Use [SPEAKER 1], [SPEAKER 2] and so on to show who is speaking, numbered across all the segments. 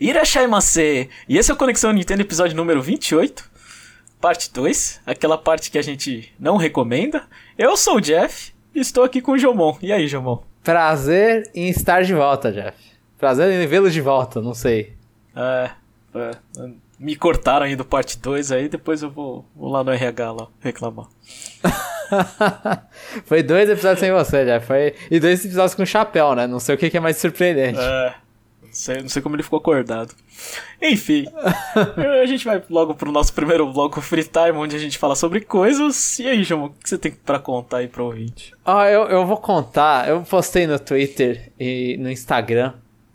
[SPEAKER 1] Irashaimase! E esse é o Conexão Nintendo, episódio número 28, parte 2, aquela parte que a gente não recomenda. Eu sou o Jeff e estou aqui com o Jomon. E aí, Jomon?
[SPEAKER 2] Prazer em estar de volta, Jeff. Prazer em vê-lo de volta, não sei.
[SPEAKER 1] É, é, me cortaram aí do parte 2 aí, depois eu vou, vou lá no RH lá reclamar.
[SPEAKER 2] Foi dois episódios sem você, Jeff. Foi... E dois episódios com chapéu, né? Não sei o que é mais surpreendente.
[SPEAKER 1] É. Não sei, não sei como ele ficou acordado. Enfim, a gente vai logo pro nosso primeiro bloco Free Time, onde a gente fala sobre coisas. E aí, João, o que você tem para contar aí pro ouvinte?
[SPEAKER 2] Ah, eu, eu vou contar. Eu postei no Twitter e no Instagram,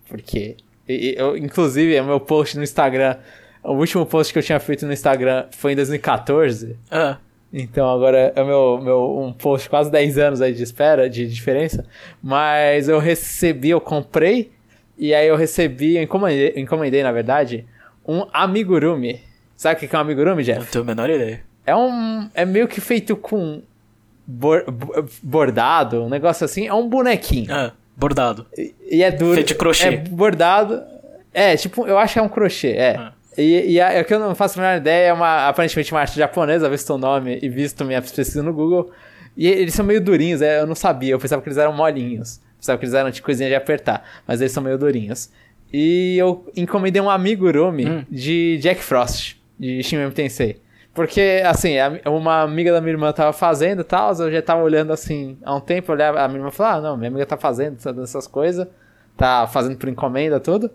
[SPEAKER 2] porque. Eu, inclusive, o meu post no Instagram. O último post que eu tinha feito no Instagram foi em 2014. Ah. Então agora é meu, meu um post quase 10 anos aí de espera, de diferença. Mas eu recebi, eu comprei e aí eu recebi, eu encomendei, encomendei na verdade, um amigurumi. Sabe o que é um amigurumi, Jeff?
[SPEAKER 1] Não tenho a menor ideia.
[SPEAKER 2] É um. É meio que feito com bor, bordado, um negócio assim. É um bonequinho.
[SPEAKER 1] Ah, bordado.
[SPEAKER 2] E, e é duro.
[SPEAKER 1] Feito de crochê.
[SPEAKER 2] É bordado. É, tipo, eu acho que é um crochê, é. Ah. E, e a, o que eu não faço a menor ideia é uma, aparentemente uma arte japonesa, visto o nome e visto minha pesquisa no Google. E eles são meio durinhos, é, eu não sabia, eu pensava que eles eram molinhos. Sabe que eles eram de coisinha de apertar, mas eles são meio durinhos. E eu encomendei um amigurumi hum. de Jack Frost, de Shin Megami Tensei. Porque, assim, uma amiga da minha irmã tava fazendo e tal, eu já tava olhando assim há um tempo, olhava, a minha irmã falou: Ah, não, minha amiga tá fazendo essas coisas, tá fazendo por encomenda, tudo.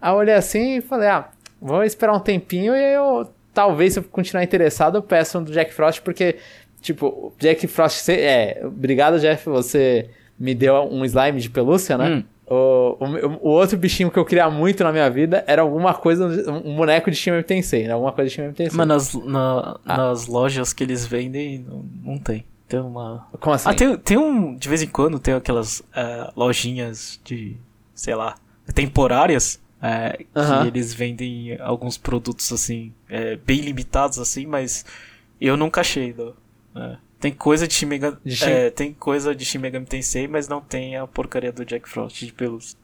[SPEAKER 2] Aí eu olhei assim e falei: Ah, vou esperar um tempinho e eu, talvez, se eu continuar interessado, eu peço um do Jack Frost, porque, tipo, Jack Frost, é, obrigado, Jeff, você me deu um slime de pelúcia, né? Hum. O, o, o, outro bichinho que eu queria muito na minha vida era alguma coisa, um boneco de Shin Tensei, né? Alguma coisa de Shin Tensei.
[SPEAKER 1] Mas nas, na, ah. nas lojas que eles vendem, não, não, tem. Tem uma...
[SPEAKER 2] Como assim?
[SPEAKER 1] Ah, tem, tem um... De vez em quando tem aquelas uh, lojinhas de, sei lá, temporárias, que uh -huh. eles vendem alguns produtos, assim, uh, bem limitados, assim, mas eu nunca achei, do, tem coisa de Shin Megami, de é, tem coisa de Shin Megami Tensei, mas não tem a porcaria do Jack Frost de pelúcia.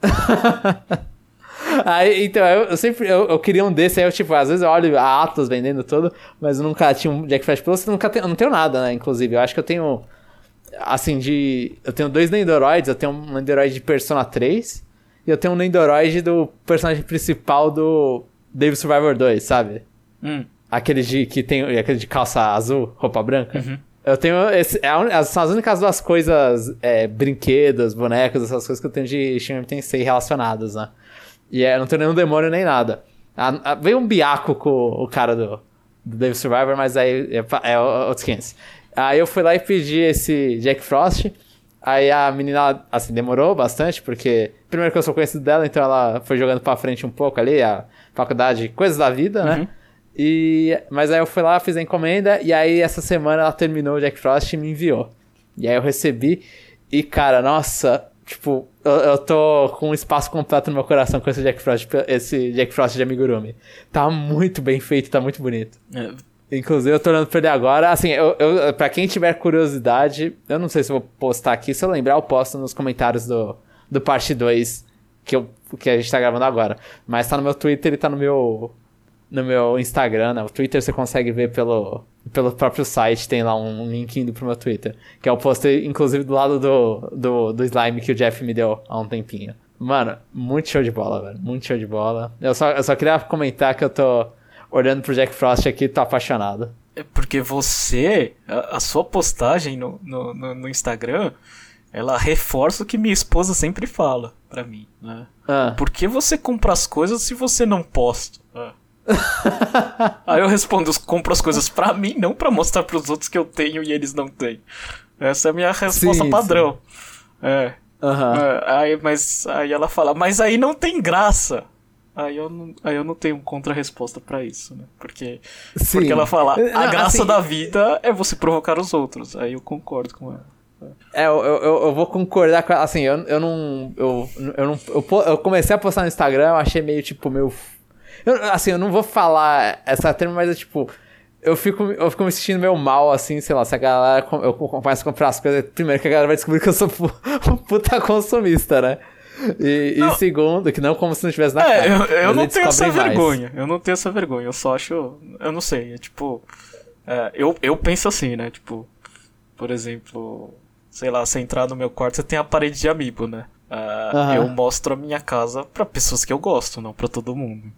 [SPEAKER 2] aí, então, eu, eu sempre eu, eu, queria um desse, aí eu, tipo, às vezes eu olho a Atos vendendo tudo, mas eu nunca tinha um Jack Frost pelúcia, nunca tenho, eu não tenho nada, né, inclusive. Eu acho que eu tenho, assim, de... Eu tenho dois Nendoroids, eu tenho um Nendoroid de Persona 3, e eu tenho um Nendoroid do personagem principal do Devil Survivor 2, sabe?
[SPEAKER 1] Hum.
[SPEAKER 2] Aquele de, que tem, aquele de calça azul, roupa branca.
[SPEAKER 1] Uhum.
[SPEAKER 2] Eu tenho. Esse, é são as únicas duas coisas, é, brinquedos, bonecos, essas coisas que eu tenho de Shin Tensei relacionadas, né? E é, não tenho nenhum demônio nem nada. A, a, veio um biaco com o cara do, do Dave Survivor, mas aí é, é, é outros 500. Aí eu fui lá e pedi esse Jack Frost. Aí a menina, assim, demorou bastante, porque. Primeiro que eu sou conhecido dela, então ela foi jogando pra frente um pouco ali, a faculdade, coisas da vida, né? Uhum. E, mas aí eu fui lá, fiz a encomenda, e aí essa semana ela terminou o Jack Frost e me enviou. E aí eu recebi, e cara, nossa, tipo, eu, eu tô com um espaço completo no meu coração com esse Jack Frost, esse Jack Frost de amigurumi. Tá muito bem feito, tá muito bonito. É. Inclusive, eu tô olhando pra ele agora. Assim, eu, eu, pra quem tiver curiosidade, eu não sei se eu vou postar aqui. Se eu lembrar, eu posto nos comentários do, do parte 2 que, eu, que a gente tá gravando agora. Mas tá no meu Twitter e tá no meu no meu Instagram, né? O Twitter você consegue ver pelo, pelo próprio site, tem lá um link indo pro meu Twitter. Que é o post, inclusive, do lado do, do, do slime que o Jeff me deu há um tempinho. Mano, muito show de bola, velho. Muito show de bola. Eu só, eu só queria comentar que eu tô olhando pro Jack Frost aqui e tô apaixonado.
[SPEAKER 1] É porque você, a, a sua postagem no, no, no, no Instagram, ela reforça o que minha esposa sempre fala para mim, né? Ah. Por que você compra as coisas se você não posta? Ah. Aí eu respondo, eu compro as coisas pra mim, não pra mostrar pros outros que eu tenho e eles não têm. Essa é a minha resposta sim, padrão. Sim. É.
[SPEAKER 2] Uhum.
[SPEAKER 1] é. Aí, mas aí ela fala, mas aí não tem graça. Aí eu não, aí eu não tenho contra-resposta para isso, né? Porque, porque ela fala, a graça assim, da vida é você provocar os outros. Aí eu concordo com ela.
[SPEAKER 2] É, eu, eu, eu, vou concordar com Assim, eu, eu não. Eu, eu, não eu, eu comecei a postar no Instagram, eu achei meio tipo meio eu, assim, eu não vou falar essa termo, mas é tipo. Eu fico, eu fico me sentindo meio mal, assim, sei lá, se a galera. Eu começo a comprar as coisas. Primeiro que a galera vai descobrir que eu sou um puta consumista, né? E, e, segundo, que não como se não estivesse na
[SPEAKER 1] é, cara. Eu, eu não tenho essa mais. vergonha. Eu não tenho essa vergonha. Eu só acho. Eu não sei. É tipo. É, eu, eu penso assim, né? Tipo, por exemplo, sei lá, você entrar no meu quarto, você tem a parede de amiibo, né? Uh, uhum. Eu mostro a minha casa para pessoas que eu gosto, não para todo mundo.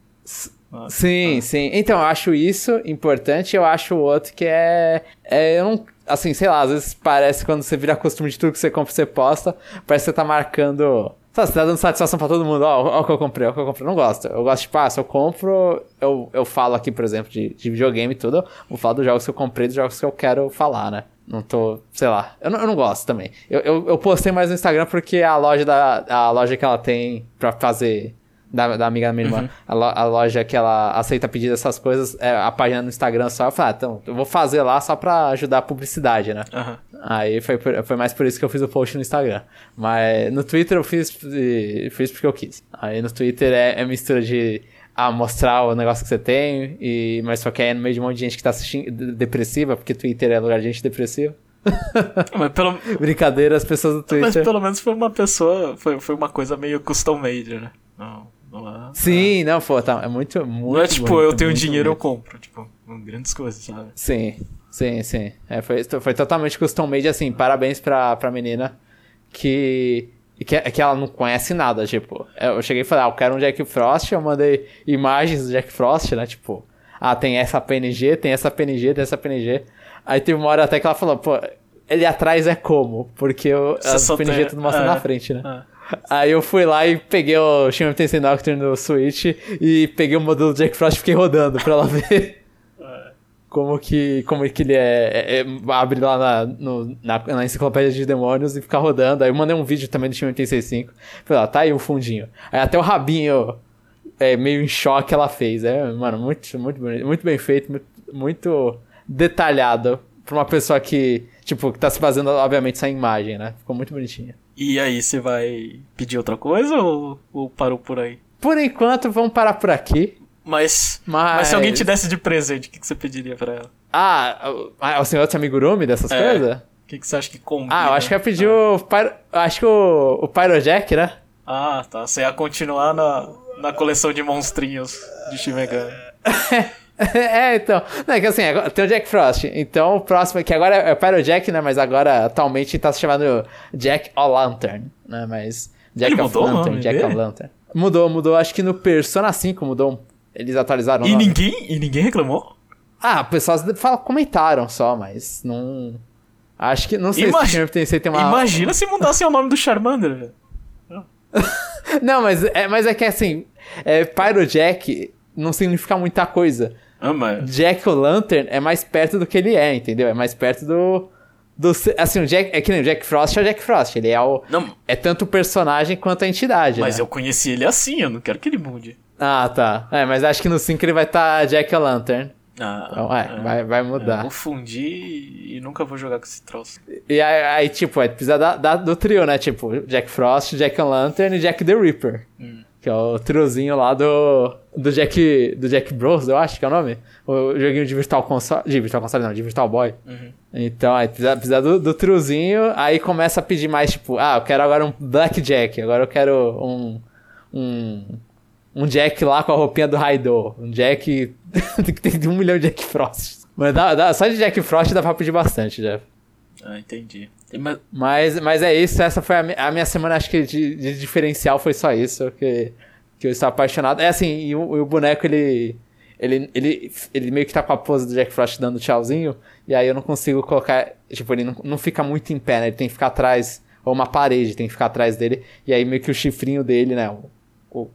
[SPEAKER 2] Ah, sim, ah. sim. Então, eu acho isso importante. Eu acho o outro que é, é. Eu não. Assim, sei lá, às vezes parece quando você vira costume de tudo que você compra, você posta, parece que você tá marcando. Sabe, você tá dando satisfação pra todo mundo. Ó, ó o que eu comprei, ó o que eu comprei. Eu não gosto. Eu gosto, tipo, ah, se eu compro, eu, eu falo aqui, por exemplo, de, de videogame e tudo. Vou falar dos jogos que eu comprei, dos jogos que eu quero falar, né? Não tô, sei lá. Eu não, eu não gosto também. Eu, eu, eu, postei mais no Instagram porque é a loja da a loja que ela tem pra fazer da, da amiga da minha irmã, uhum. a, lo, a, loja que ela aceita pedir essas coisas, é, a página no Instagram só, eu falei, ah, então, eu vou fazer lá só pra ajudar a publicidade, né? Uhum. Aí foi, foi mais por isso que eu fiz o post no Instagram. Mas no Twitter eu fiz, fiz porque eu quis. Aí no Twitter é, é mistura de ah, mostrar o negócio que você tem, e, mas só que é no meio de um monte de gente que tá assistindo depressiva, porque Twitter é lugar de gente depressiva. Mas pelo... Brincadeira, as pessoas do Twitter. Mas
[SPEAKER 1] pelo menos foi uma pessoa, foi, foi uma coisa meio custom made, né? Não,
[SPEAKER 2] Sim, não, pô, tá, é muito, muito.
[SPEAKER 1] Não é tipo, eu tenho dinheiro, bonito. eu compro, tipo, grandes coisas, sabe?
[SPEAKER 2] Sim, sim, sim. É, foi, foi totalmente custom made, assim, parabéns pra, pra menina que que, que ela não conhece nada, tipo. Eu cheguei e falei, ah, eu quero um Jack Frost, eu mandei imagens do Jack Frost, né? Tipo, ah, tem essa PNG, tem essa PNG, tem essa PNG. Aí teve uma hora até que ela falou, pô, ele atrás é como? Porque eu, a PNG tem... tudo mostra é, na frente, né? É. Aí eu fui lá e peguei o Shin Megami Nocturne no Switch e peguei o modelo do Jack Frost e fiquei rodando pra ela ver como que, como que ele é, é, é abre lá na, no, na, na, enciclopédia de demônios e ficar rodando. Aí eu mandei um vídeo também do time 865. Falei, ó, tá aí o fundinho. Aí até o rabinho é, meio em choque ela fez. É, mano, muito, muito bonito, muito bem feito, muito, muito detalhado pra uma pessoa que, tipo, que tá se fazendo, obviamente, essa imagem, né? Ficou muito bonitinha.
[SPEAKER 1] E aí, você vai pedir outra coisa ou, ou parou por aí?
[SPEAKER 2] Por enquanto, vamos parar por aqui.
[SPEAKER 1] Mas, mas... mas se alguém te desse de presente, o que, que você pediria pra ela?
[SPEAKER 2] Ah, o senhor Amigurumi dessas é. coisas? O
[SPEAKER 1] que, que você acha que combina?
[SPEAKER 2] Ah, eu acho que eu pedi ah. o... Pyro... Acho que o, o Pyrojack, né?
[SPEAKER 1] Ah, tá. Você ia continuar na, na coleção de monstrinhos de Shimegami.
[SPEAKER 2] é, então. Não, é que assim, tem o Jack Frost. Então o próximo, que agora é o Pyrojack, né? Mas agora atualmente tá se chamando Jack O'Lantern, né? Mas. Jack
[SPEAKER 1] Ele of Lantern,
[SPEAKER 2] Jack O'Lantern. Mudou, mudou. Acho que no Persona 5 mudou eles atualizaram.
[SPEAKER 1] E ninguém, e ninguém reclamou?
[SPEAKER 2] Ah, pessoas fala, comentaram só, mas não. Acho que. Não sei Imag... se o tem uma.
[SPEAKER 1] Imagina se mudassem o nome do Charmander, velho.
[SPEAKER 2] não, mas é, mas é que assim. É, Pyrojack não significa muita coisa.
[SPEAKER 1] Mas...
[SPEAKER 2] Jack o Lantern é mais perto do que ele é, entendeu? É mais perto do. do assim, o Jack, é que nem o Jack Frost é o Jack Frost. Ele é o. Não. É tanto o personagem quanto a entidade.
[SPEAKER 1] Mas
[SPEAKER 2] né?
[SPEAKER 1] eu conheci ele assim, eu não quero que ele mude.
[SPEAKER 2] Ah, tá. É, mas acho que no 5 ele vai estar tá Jack O'Lantern.
[SPEAKER 1] Ah,
[SPEAKER 2] então, é, é, vai, vai mudar.
[SPEAKER 1] É, vou fundir e nunca vou jogar com esse troço.
[SPEAKER 2] E aí, aí tipo, é, precisa da, da, do trio, né? Tipo, Jack Frost, Jack O'Lantern e Jack the Ripper. Hum. Que é o triozinho lá do, do Jack do Jack Bros, eu acho que é o nome. O joguinho de Virtual Console. De Virtual Console, não, de Virtual Boy. Uhum. Então, aí precisa, precisa do, do triozinho, aí começa a pedir mais, tipo, ah, eu quero agora um Black Jack, agora eu quero um. um um Jack lá com a roupinha do Raidor. Um Jack que tem um milhão de Jack Frost. Mas dá, dá, só de Jack Frost dá pra pedir bastante, Jeff.
[SPEAKER 1] Ah, entendi.
[SPEAKER 2] Mas, mas é isso, essa foi a, minha, a minha semana, acho que de, de, diferencial foi só isso, que, que eu estou apaixonado. É assim, e o, o, boneco, ele, ele, ele, ele meio que tá com a pose do Jack Frost dando tchauzinho, e aí eu não consigo colocar, tipo, ele não, não fica muito em pé, né? Ele tem que ficar atrás, ou uma parede tem que ficar atrás dele, e aí meio que o chifrinho dele, né? O,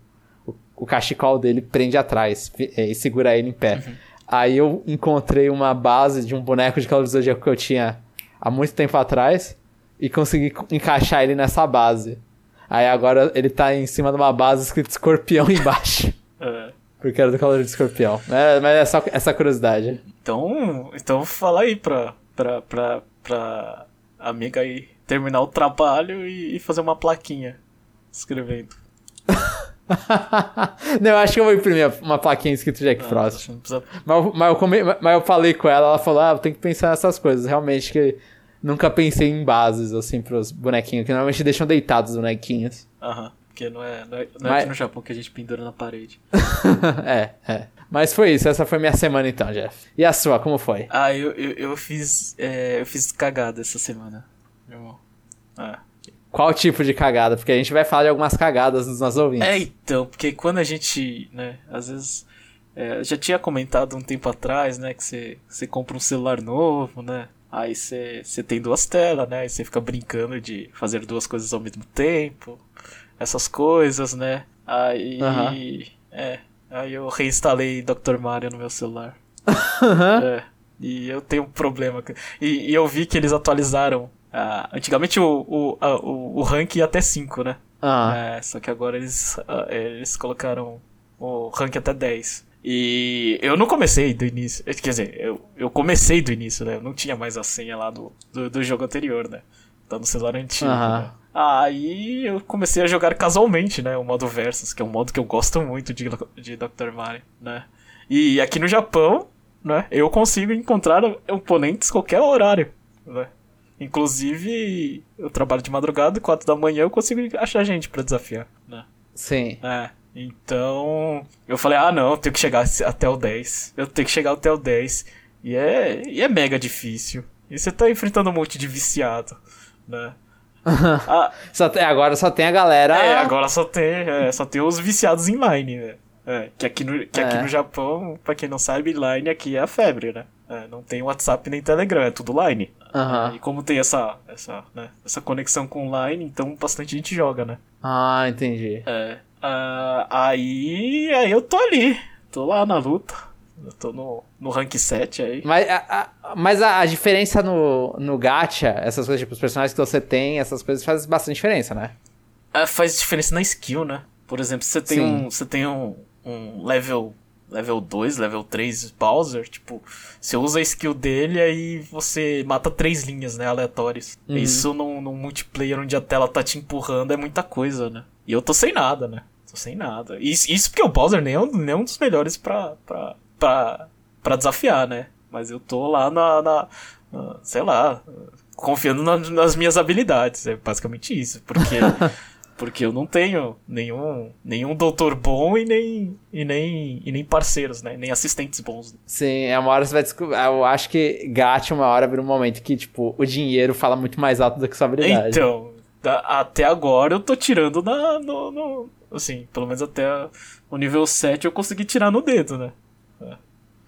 [SPEAKER 2] o, o cachecol dele prende atrás é, e segura ele em pé. Uhum. Aí eu encontrei uma base de um boneco de Cavaleiro do Zodíaco que eu tinha há muito tempo atrás e consegui encaixar ele nessa base. Aí agora ele tá em cima de uma base escrito escorpião embaixo. É. Porque era do Cavaleiro de Escorpião. É, mas é só essa curiosidade.
[SPEAKER 1] Então, então fala aí pra, pra, pra, pra amiga aí terminar o trabalho e, e fazer uma plaquinha escrevendo.
[SPEAKER 2] não, eu acho que eu vou imprimir uma plaquinha escrito Jack ah, Frost. Precisa... Mas, mas, eu come... mas eu falei com ela, ela falou: Ah, tem que pensar nessas coisas. Realmente que nunca pensei em bases, assim, pros bonequinhos, que normalmente deixam deitados os bonequinhos.
[SPEAKER 1] Aham. porque não é, não é, não é Mas... aqui no Japão que a gente pendura na parede.
[SPEAKER 2] é, é. Mas foi isso, essa foi minha semana então, Jeff. E a sua, como foi?
[SPEAKER 1] Ah, eu, eu, eu fiz. É, eu fiz cagada essa semana. Meu
[SPEAKER 2] Ah. Qual tipo de cagada? Porque a gente vai falar de algumas cagadas dos nossos ouvintes.
[SPEAKER 1] É, então, porque quando a gente, né, às vezes. É, já tinha comentado um tempo atrás, né, que você, você compra um celular novo, né? Aí você, tem duas telas, né? Aí você fica brincando de fazer duas coisas ao mesmo tempo. Essas coisas, né? Aí. Uhum. É. Aí eu reinstalei Dr. Mario no meu celular. Uhum. É. E eu tenho um problema. E, e eu vi que eles atualizaram. Uh, antigamente o, o, uh, o, o rank ia até 5, né? Ah. É, só que agora eles, uh, eles colocaram o rank até 10. E eu não comecei do início. Quer dizer, eu, eu comecei do início, né? Eu não tinha mais a senha lá do, do, do jogo anterior, né? Tá no celular antigo. Uhum. Né? Aí eu comecei a jogar casualmente, né? O modo Versus, que é um modo que eu gosto muito de, de Dr. Mario, né? E aqui no Japão, né? Eu consigo encontrar oponentes qualquer horário, né? Inclusive, eu trabalho de madrugada, 4 da manhã eu consigo achar gente para desafiar, né?
[SPEAKER 2] Sim.
[SPEAKER 1] É. Então, eu falei, ah não, eu tenho que chegar até o 10. Eu tenho que chegar até o 10. E é, e é mega difícil. E você tá enfrentando um monte de viciado, né?
[SPEAKER 2] ah, só tem, agora só tem a galera.
[SPEAKER 1] É, agora só tem, é, só tem os viciados em line, né? É, que aqui no, que é. aqui no Japão, pra quem não sabe, line aqui é a febre, né? É, não tem WhatsApp nem Telegram, é tudo line.
[SPEAKER 2] Uhum.
[SPEAKER 1] E como tem essa, essa, né, essa conexão com line, então bastante gente joga, né?
[SPEAKER 2] Ah, entendi.
[SPEAKER 1] É. Uh, aí, aí eu tô ali. Tô lá na luta. Eu tô no, no rank 7 aí.
[SPEAKER 2] Mas a, a mas a, a, diferença no, no gacha, essas coisas, tipo, os personagens que você tem, essas coisas faz bastante diferença, né?
[SPEAKER 1] É, faz diferença na skill, né? Por exemplo, você tem Sim. um. Você tem um, um level. Level 2, level 3 Bowser, tipo, você usa a skill dele aí você mata três linhas, né, aleatórias. Uhum. Isso num, num multiplayer onde a tela tá te empurrando é muita coisa, né? E eu tô sem nada, né? Tô sem nada. Isso, isso porque o Bowser nem é um, nem é um dos melhores pra, pra, pra, pra desafiar, né? Mas eu tô lá na, na, na sei lá, confiando na, nas minhas habilidades. É basicamente isso. Porque, porque eu não tenho nenhum, nenhum doutor bom e nem, e, nem, e nem parceiros, né? Nem assistentes bons.
[SPEAKER 2] Sim, é uma hora você vai descobrir. Eu acho que Gat uma hora vira um momento que, tipo, o dinheiro fala muito mais alto do que sua habilidade.
[SPEAKER 1] Então, até agora eu tô tirando na, no, no, assim, pelo menos até o nível 7 eu consegui tirar no dedo, né?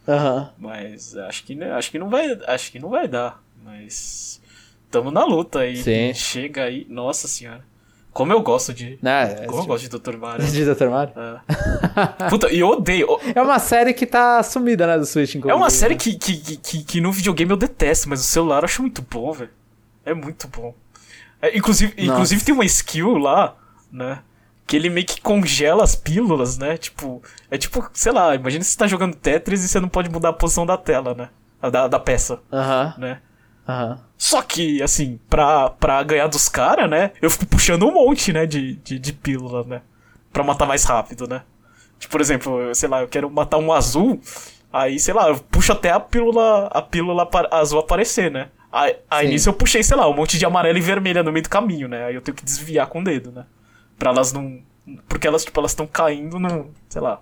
[SPEAKER 2] Uhum.
[SPEAKER 1] Mas acho que, acho que não vai, acho que não vai dar, mas tamo na luta aí.
[SPEAKER 2] Sim.
[SPEAKER 1] Chega aí, nossa senhora. Como eu gosto de.
[SPEAKER 2] É,
[SPEAKER 1] como eu gosto de Dr. Mario.
[SPEAKER 2] De Dr. Mario?
[SPEAKER 1] É. Puta, e eu odeio.
[SPEAKER 2] É uma série que tá sumida, né, do Switch,
[SPEAKER 1] inclusive. É uma série que, que, que, que no videogame eu detesto, mas o celular eu acho muito bom, velho. É muito bom. É, inclusive, inclusive tem uma skill lá, né? Que ele meio que congela as pílulas, né? Tipo, é tipo, sei lá, imagina se você tá jogando Tetris e você não pode mudar a posição da tela, né? Da, da peça.
[SPEAKER 2] Aham.
[SPEAKER 1] Uh -huh. Né?
[SPEAKER 2] Uh -huh.
[SPEAKER 1] Só que, assim, pra, pra ganhar dos caras, né? Eu fico puxando um monte, né? De, de, de pílula, né? Pra matar mais rápido, né? Tipo, por exemplo, sei lá, eu quero matar um azul. Aí, sei lá, eu puxo até a pílula, a pílula azul aparecer, né? Aí, aí nisso eu puxei, sei lá, um monte de amarela e vermelha no meio do caminho, né? Aí eu tenho que desviar com o dedo, né? Pra elas não. Porque elas, tipo, elas estão caindo no. Sei lá.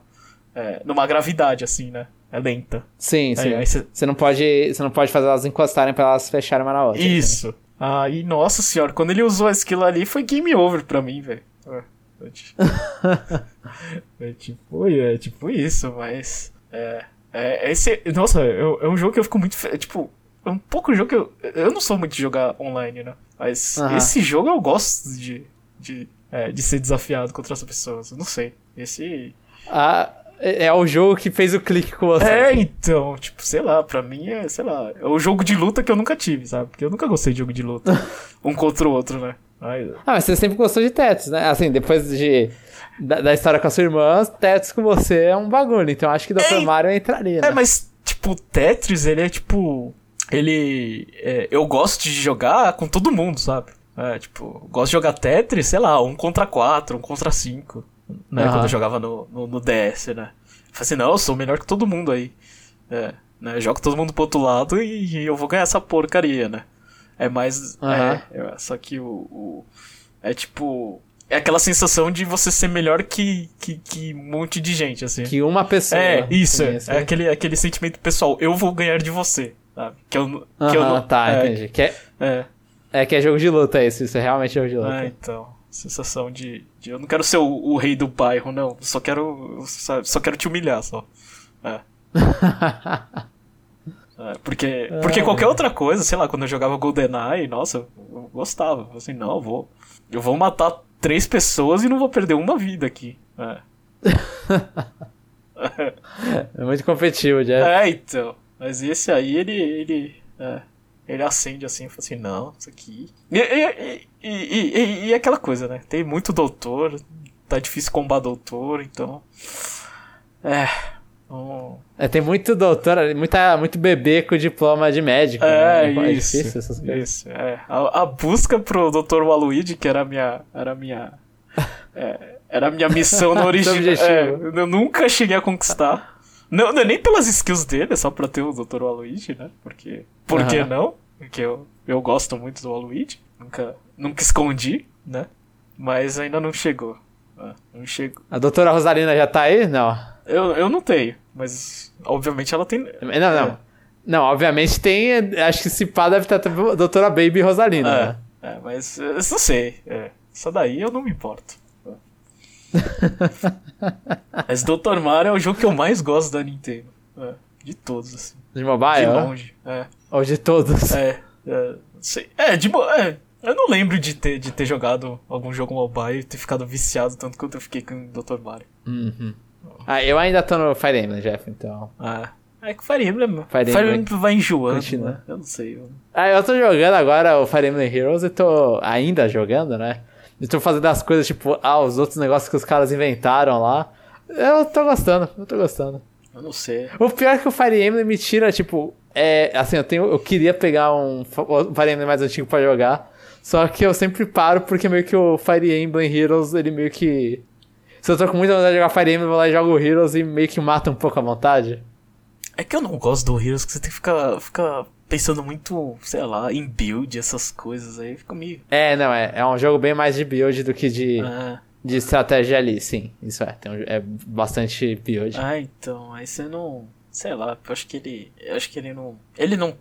[SPEAKER 1] É, numa gravidade, assim, né? É lenta.
[SPEAKER 2] Sim, sim. Você não pode. Você não pode fazer elas encostarem pra elas fecharem uma na outra.
[SPEAKER 1] Isso. Aí, nossa senhora, quando ele usou a skill ali, foi game over pra mim, velho. É, é, tipo, é tipo isso, mas. É. É, esse, nossa, é, é um jogo que eu fico muito. Tipo, é um pouco jogo que eu. Eu não sou muito de jogar online, né? Mas uhum. esse jogo eu gosto de. de, é, de ser desafiado contra as pessoas. Eu não sei. Esse.
[SPEAKER 2] Ah, é, é o jogo que fez o clique com você.
[SPEAKER 1] É, então, tipo, sei lá, pra mim é, sei lá, é o jogo de luta que eu nunca tive, sabe? Porque eu nunca gostei de jogo de luta. um contra o outro, né?
[SPEAKER 2] Ai, ah, mas você sempre gostou de Tetris, né? Assim, depois de, da, da, história com a sua irmã, Tetris com você é um bagulho. Então acho que Dr. É, Mario entraria, né?
[SPEAKER 1] É, mas, tipo, Tetris, ele é tipo ele. É, eu gosto de jogar com todo mundo, sabe? É, tipo, gosto de jogar Tetris, sei lá, um contra quatro, um contra cinco. Né? Uhum. Quando eu jogava no, no, no DS, né? Falei assim, não, eu sou melhor que todo mundo aí. É, né? Jogo todo mundo pro outro lado e, e eu vou ganhar essa porcaria, né? É mais. Uhum. É, só que o, o, É tipo. é aquela sensação de você ser melhor que, que, que um monte de gente, assim.
[SPEAKER 2] Que uma pessoa.
[SPEAKER 1] É, isso. É, é aquele, aquele sentimento pessoal. Eu vou ganhar de você, sabe? Que eu, que eu
[SPEAKER 2] não. Tá, é, entendi. Que é, é. É que é jogo de luta isso. Isso é realmente jogo de luta.
[SPEAKER 1] É, então. Sensação de, de. eu não quero ser o, o, rei do bairro, não. Só quero. Só, só quero te humilhar, só. É. É, porque, porque qualquer outra coisa, sei lá, quando eu jogava GoldenEye, nossa, eu gostava. Assim, não, eu vou. Eu vou matar três pessoas e não vou perder uma vida aqui. É.
[SPEAKER 2] é muito competitivo, já.
[SPEAKER 1] É, então. Mas esse aí, ele. ele é, ele acende assim e fala assim, não, isso aqui. E, e, e, e, aquela coisa, né? Tem muito doutor, tá difícil combater doutor, então. É.
[SPEAKER 2] É, tem muito doutor, muita, muito bebê com diploma de médico.
[SPEAKER 1] É, né? isso. É difícil essas coisas. Isso, é. A, a, busca pro Dr. Waluigi, que era a minha. Era a minha. é, era a minha missão no original. é, eu nunca cheguei a conquistar. Não, não é nem pelas skills dele, é só pra ter o Dr. Waluigi, né? Porque. Por que não? Porque eu, eu gosto muito do Waluigi. Nunca, nunca escondi, né? Mas ainda não chegou. Ah, não chegou.
[SPEAKER 2] A doutora Rosalina já tá aí? Não.
[SPEAKER 1] Eu, eu não tenho, mas obviamente ela tem.
[SPEAKER 2] Não, não. É. Não, obviamente tem. Acho que esse pá deve estar a doutora Baby Rosalina.
[SPEAKER 1] É,
[SPEAKER 2] né?
[SPEAKER 1] é mas eu não sei. É, isso daí eu não me importo. mas Dr. Mario é o jogo que eu mais gosto da Nintendo. É, de todos, assim.
[SPEAKER 2] De mobile?
[SPEAKER 1] De longe, é.
[SPEAKER 2] Ou de todos?
[SPEAKER 1] É, é, sei. É, de é, eu não lembro de ter, de ter jogado algum jogo mobile e ter ficado viciado tanto quanto eu fiquei com o Dr. Mario.
[SPEAKER 2] Uhum. Ah, eu ainda tô no Fire Emblem, Jeff, então.
[SPEAKER 1] Ah. É que o Fire Emblem, Fire, Fire Emblem vai enjoando, continua. né? Eu não sei. Eu...
[SPEAKER 2] Ah, eu tô jogando agora o Fire Emblem Heroes e tô ainda jogando, né? E tô fazendo as coisas, tipo, ah, os outros negócios que os caras inventaram lá. Eu tô gostando, eu tô gostando.
[SPEAKER 1] Eu não sei.
[SPEAKER 2] O pior é que o Fire Emblem me tira, tipo, é, assim, eu tenho, eu queria pegar um Fire Emblem mais antigo pra jogar, só que eu sempre paro porque meio que o Fire Emblem Heroes, ele meio que se eu tô com muita vontade de jogar Fire Emblem, eu vou lá e jogo o Heroes e meio que mata um pouco a vontade.
[SPEAKER 1] É que eu não gosto do Heroes, que você tem que ficar, ficar pensando muito, sei lá, em build, essas coisas aí, fica meio...
[SPEAKER 2] É, não, é, é um jogo bem mais de build do que de, é. de estratégia ali, sim, isso é, tem um, é bastante build.
[SPEAKER 1] Ah, então, aí você não, sei lá, eu acho que ele, eu acho que ele não, ele não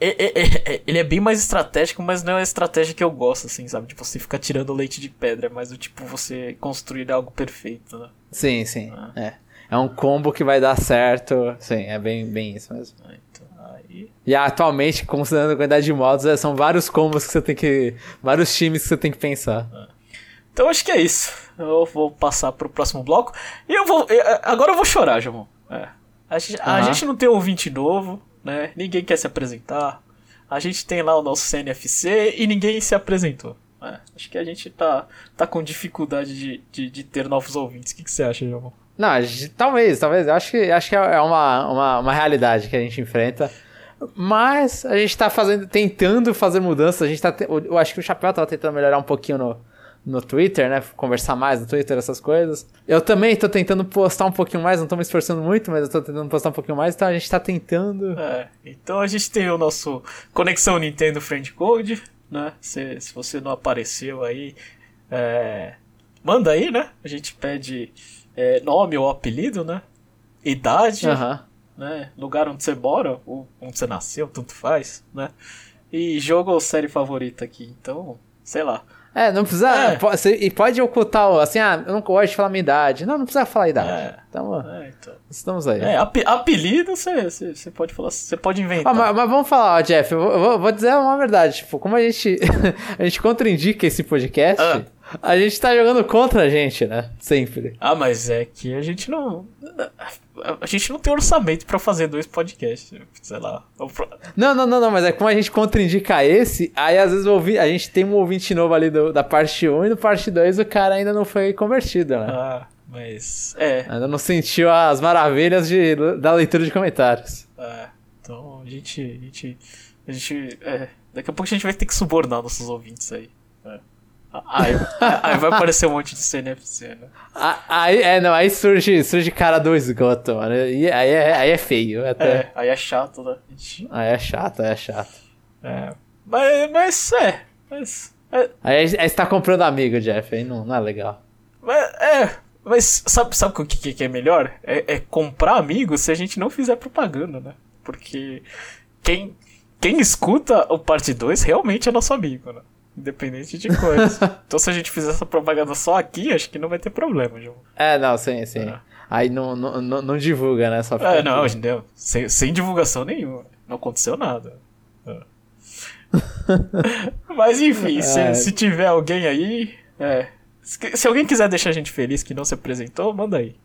[SPEAKER 1] é, é, é, é, ele é bem mais estratégico, mas não é a estratégia que eu gosto, assim, sabe? De você ficar tirando leite de pedra, mas do tipo você construir algo perfeito, né?
[SPEAKER 2] Sim, sim. Ah. É. É um combo que vai dar certo. Sim, é bem, bem isso mesmo. Ah, E atualmente, considerando a quantidade de modos, é, são vários combos que você tem que. vários times que você tem que pensar. Ah.
[SPEAKER 1] Então acho que é isso. Eu vou passar pro próximo bloco. E eu vou. Agora eu vou chorar, Jamon. É. A, gente, a gente não tem ouvinte novo né? Ninguém quer se apresentar. A gente tem lá o nosso CNFC e ninguém se apresentou. É, acho que a gente tá, tá com dificuldade de, de, de ter novos ouvintes. O que, que você acha, João?
[SPEAKER 2] Não, talvez, talvez. Acho que, acho que é uma, uma, uma realidade que a gente enfrenta. Mas a gente tá fazendo, tentando fazer mudanças. A gente tá. Eu acho que o Chapéu tava tentando melhorar um pouquinho no, no Twitter, né? Conversar mais no Twitter, essas coisas. Eu também tô tentando postar um pouquinho mais, não tô me esforçando muito, mas eu tô tentando postar um pouquinho mais, então a gente tá tentando.
[SPEAKER 1] É, então a gente tem o nosso Conexão Nintendo Friend Code, né? Se, se você não apareceu aí, é, manda aí, né? A gente pede é, nome ou apelido, né? Idade, né? Lugar onde você mora, ou onde você nasceu, tanto faz, né? E jogo ou série favorita aqui, então, sei lá.
[SPEAKER 2] É, não precisa. É. Pode, e pode ocultar, assim, ah, eu não gosto de falar minha idade. Não, não precisa falar a idade. É. Então, é, então, estamos aí.
[SPEAKER 1] É, apelido você, você, pode falar, você pode inventar.
[SPEAKER 2] Ah, mas, mas, vamos falar, ó, Jeff, eu vou, eu vou, dizer uma verdade. Tipo, como a gente, a gente contraindica esse podcast. Ah. A gente tá jogando contra a gente, né? Sempre.
[SPEAKER 1] Ah, mas é que a gente não. A gente não tem orçamento para fazer dois podcasts, sei lá.
[SPEAKER 2] Não, não, não, não, mas é como a gente contraindica esse, aí às vezes ouvi, a gente tem um ouvinte novo ali do, da parte 1 e do parte 2 o cara ainda não foi convertido, né?
[SPEAKER 1] Ah, mas. É.
[SPEAKER 2] Ainda não sentiu as maravilhas de, da leitura de comentários.
[SPEAKER 1] É. Então a gente. A gente. A gente. É, daqui a pouco a gente vai ter que subornar nossos ouvintes aí. É. Aí, aí vai aparecer um monte de CNFC, né?
[SPEAKER 2] Aí, é, não, aí surge, surge cara do esgoto, mano. E aí é, aí é feio. Até.
[SPEAKER 1] É, aí é chato, né?
[SPEAKER 2] Aí é chato, aí é chato.
[SPEAKER 1] É. Mas, mas é. Mas
[SPEAKER 2] É... Aí, aí você tá comprando amigo, Jeff, aí não, não é legal.
[SPEAKER 1] É, é mas sabe, sabe o que, que é melhor? É, é comprar amigo se a gente não fizer propaganda, né? Porque quem, quem escuta o parte 2 realmente é nosso amigo, né? Independente de coisa. então se a gente fizer essa propaganda só aqui, acho que não vai ter problema, João.
[SPEAKER 2] É, não, sim, sim. É. Aí não, não, não, não, divulga, né?
[SPEAKER 1] Só é, não, entendeu? Sem, sem divulgação nenhuma. Não aconteceu nada. É. Mas enfim, se, é. se tiver alguém aí, é, se, alguém quiser deixar a gente feliz que não se apresentou, manda aí.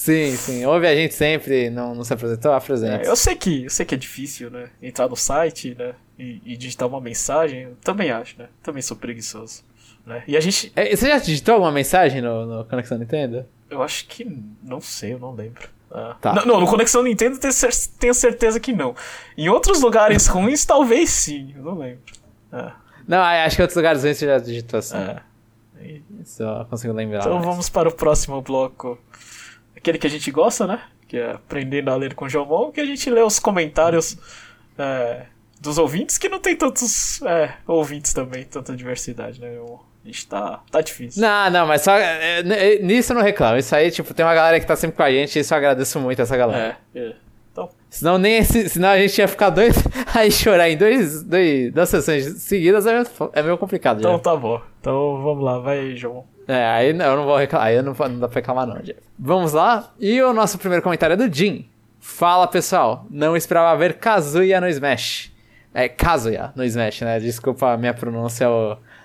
[SPEAKER 2] Sim, sim. Ouve a gente sempre, não, não se apresentou, apresenta.
[SPEAKER 1] É, eu sei que eu sei que é difícil, né? Entrar no site, né? E, e digitar uma mensagem. Eu também acho, né? Também sou preguiçoso. Né? E a gente.
[SPEAKER 2] É, você já digitou alguma mensagem no, no Conexão Nintendo?
[SPEAKER 1] Eu acho que. Não sei, eu não lembro. Ah. Tá. Não, não, no Conexão Nintendo tenho certeza que não. Em outros lugares ruins, talvez sim. Eu não lembro.
[SPEAKER 2] Ah. Não, acho que em outros lugares ruins você já digitou assim. Ah. Só consigo lembrar.
[SPEAKER 1] Então vamos para o próximo bloco. Aquele que a gente gosta, né? Que é Aprendendo a Ler com Jomon, que a gente lê os comentários é, dos ouvintes, que não tem tantos é, ouvintes também, tanta diversidade, né? A gente tá, tá difícil.
[SPEAKER 2] Não, não, mas só. É, é nisso eu não reclamo. Isso aí, tipo, tem uma galera que tá sempre com a gente e isso eu agradeço muito essa galera. É, é. Então. Senão, nem esse, senão a gente ia ficar dois. Aí chorar em dois, dois, duas sessões seguidas é, é meio complicado.
[SPEAKER 1] Então já. tá bom. Então vamos lá, vai, João.
[SPEAKER 2] É, aí eu não vou reclamar. Aí não, não dá pra reclamar, não, Jeff. Vamos lá. E o nosso primeiro comentário é do Jim. Fala pessoal, não esperava ver Kazuya no Smash. É, Kazuya no Smash, né? Desculpa a minha pronúncia.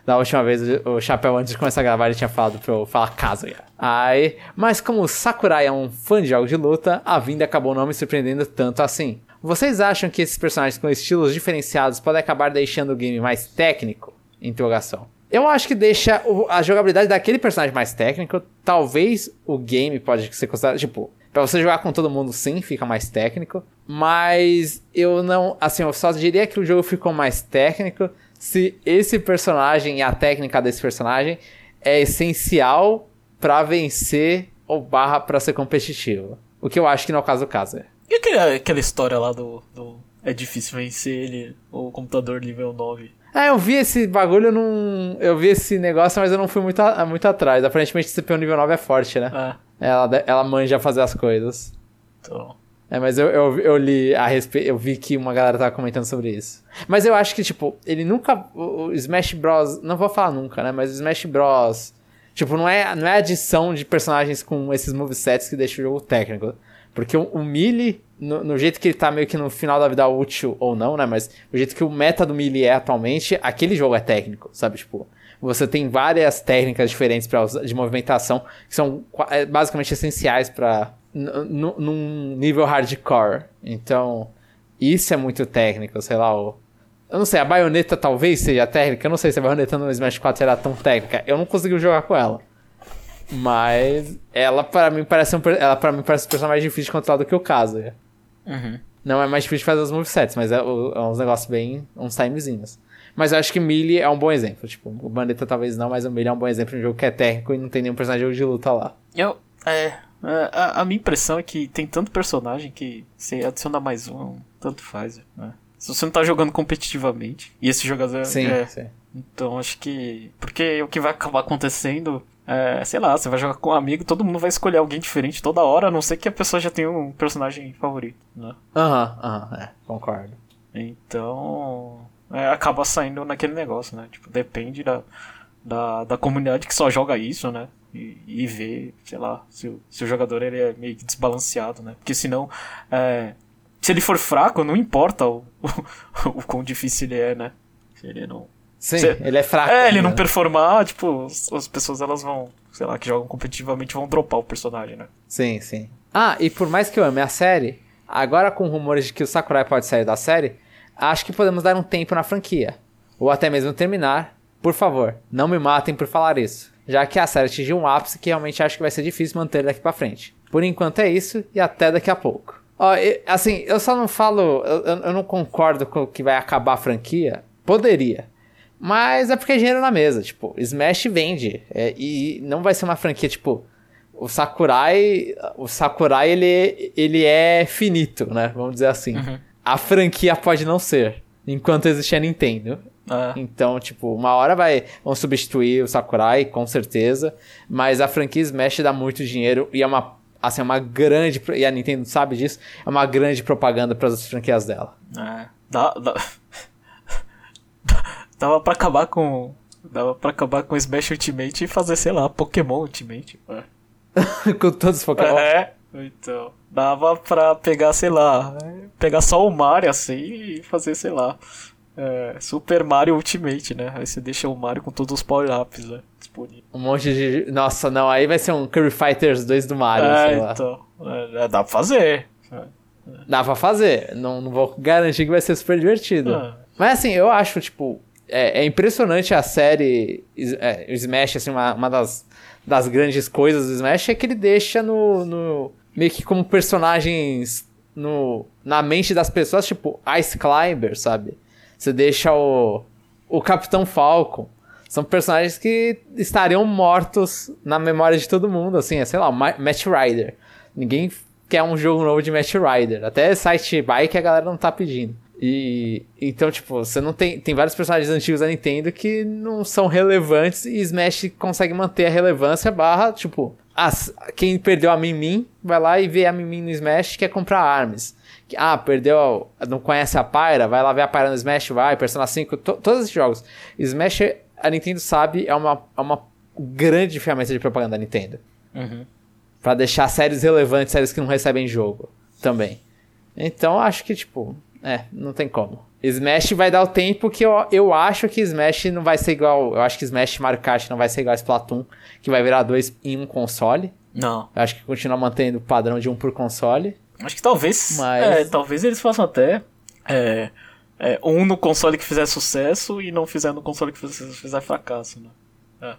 [SPEAKER 2] Da última vez o Chapéu, antes de começar a gravar, ele tinha falado pra eu falar Kazuya. Aí, mas como o Sakurai é um fã de jogos de luta, a vinda acabou não me surpreendendo tanto assim. Vocês acham que esses personagens com estilos diferenciados podem acabar deixando o game mais técnico? Interrogação. Eu acho que deixa a jogabilidade daquele personagem mais técnico. Talvez o game pode ser considerado. Tipo, pra você jogar com todo mundo, sim, fica mais técnico. Mas eu não. Assim, eu só diria que o jogo ficou mais técnico se esse personagem e a técnica desse personagem é essencial para vencer ou barra para ser competitivo. O que eu acho que não é o caso do caso.
[SPEAKER 1] E aquela, aquela história lá do, do, É difícil vencer ele, o computador nível 9.
[SPEAKER 2] Ah, eu vi esse bagulho num. Eu vi esse negócio, mas eu não fui muito, a... muito atrás. Aparentemente o CPU nível 9 é forte, né? Ah. Ela, ela manja fazer as coisas. Então. É, mas eu, eu, eu li a respeito. Eu vi que uma galera tava comentando sobre isso. Mas eu acho que, tipo, ele nunca. O, Smash Bros. Não vou falar nunca, né? Mas o Smash Bros. Tipo, não é, não é adição de personagens com esses movesets que deixa o jogo técnico. Porque o, o Melee, no, no, jeito que ele tá meio que no final da vida útil ou não, né? Mas o jeito que o meta do Melee é atualmente, aquele jogo é técnico, sabe? Tipo, você tem várias técnicas diferentes pra, de movimentação que são é, basicamente essenciais para num nível hardcore. Então, isso é muito técnico, sei lá, o... Eu não sei, a baioneta talvez seja técnica, eu não sei se a baioneta no Smash 4 era tão técnica. Eu não consegui jogar com ela. Mas ela para mim parece um, ela para mim parece um personagem mais difícil de controlar do que o caso. Uhum. Não é mais difícil de fazer os movesets, mas é, é uns negócios bem. uns timezinhos. Mas eu acho que Melee é um bom exemplo. Tipo, o Bandeta talvez não, mas o Melee é um bom exemplo de um jogo que é técnico e não tem nenhum personagem de luta lá.
[SPEAKER 1] Eu. É. É, a, a, minha impressão é que tem tanto personagem que você adiciona mais um, tanto faz, né? Se você não tá jogando competitivamente. E esse jogador
[SPEAKER 2] sim,
[SPEAKER 1] é.
[SPEAKER 2] Sim.
[SPEAKER 1] Então acho que. Porque o que vai acabar acontecendo é, sei lá, você vai jogar com um amigo, todo mundo vai escolher alguém diferente toda hora, a não ser que a pessoa já tenha um personagem favorito, né?
[SPEAKER 2] Aham, aham, é, concordo.
[SPEAKER 1] Então. É, acaba saindo naquele negócio, né? Tipo, depende da, da, da comunidade que só joga isso, né? e, e ver, sei lá, se o, se o jogador ele é meio que desbalanceado, né? Porque senão, é, se ele for fraco, não importa o, o, o quão difícil ele é, né? Se ele não.
[SPEAKER 2] Sim, se, ele é fraco.
[SPEAKER 1] É, ele né? não performar, tipo, as pessoas elas vão, sei lá, que jogam competitivamente vão dropar o personagem, né?
[SPEAKER 2] Sim, sim. Ah, e por mais que eu ame a série, agora com rumores de que o Sakurai pode sair da série, acho que podemos dar um tempo na franquia. Ou até mesmo terminar. Por favor, não me matem por falar isso já que a série atingiu um ápice que realmente acho que vai ser difícil manter daqui para frente. Por enquanto é isso e até daqui a pouco. Ó, eu, assim, eu só não falo, eu, eu não concordo com que vai acabar a franquia. Poderia. Mas é porque é dinheiro na mesa, tipo, Smash vende. É, e não vai ser uma franquia, tipo, o Sakurai. O Sakurai ele, ele é finito, né? Vamos dizer assim. Uhum. A franquia pode não ser. Enquanto existe a Nintendo. É. Então, tipo, uma hora vai vão substituir o Sakurai, com certeza. Mas a franquia Smash dá muito dinheiro e é uma assim, é uma grande. E a Nintendo sabe disso, é uma grande propaganda para as franquias dela.
[SPEAKER 1] É. Dá, dá... Dava pra acabar com. Dava pra acabar com Smash Ultimate e fazer, sei lá, Pokémon Ultimate. É.
[SPEAKER 2] com todos os Pokémon.
[SPEAKER 1] É, então. Dava pra pegar, sei lá, pegar só o Mario assim e fazer, sei lá, é, Super Mario Ultimate, né? Aí você deixa o Mario com todos os power-ups, né?
[SPEAKER 2] Disponível. Um monte de. Nossa, não, aí vai ser um Curry Fighters 2 do Mario, é, sei lá.
[SPEAKER 1] Então, é, dá pra fazer.
[SPEAKER 2] Dá pra fazer. Não, não vou garantir que vai ser super divertido. Ah. Mas assim, eu acho, tipo, é, é impressionante a série é, Smash, assim, uma, uma das, das grandes coisas do Smash é que ele deixa no, no meio que como personagens no, na mente das pessoas, tipo Ice Climber, sabe? Você deixa o, o Capitão Falcon. São personagens que estariam mortos na memória de todo mundo, assim, é, sei lá, Match Rider. Ninguém quer um jogo novo de Match Rider. Até site bike a galera não tá pedindo. E então, tipo, você não tem. Tem vários personagens antigos da Nintendo que não são relevantes e Smash consegue manter a relevância barra, tipo, as, quem perdeu a Mimim vai lá e vê a Mimim no Smash quer comprar armas. Ah, perdeu. Não conhece a Pyra? Vai lá ver a Pyra no Smash, vai. Persona 5, to, todos esses jogos. Smash, a Nintendo sabe, é uma, é uma grande ferramenta de propaganda da Nintendo. Uhum. Pra deixar séries relevantes, séries que não recebem jogo também. Então, acho que, tipo, é, não tem como. Smash vai dar o tempo que eu, eu acho que Smash não vai ser igual. Eu acho que Smash Mario Kart não vai ser igual a Splatoon, que vai virar dois em um console.
[SPEAKER 1] Não.
[SPEAKER 2] Eu acho que continua mantendo o padrão de um por console.
[SPEAKER 1] Acho que talvez. Mas... É, talvez eles façam até. É, é, um no console que fizer sucesso e não fizer no console que fizer, fizer fracasso, né?
[SPEAKER 2] É.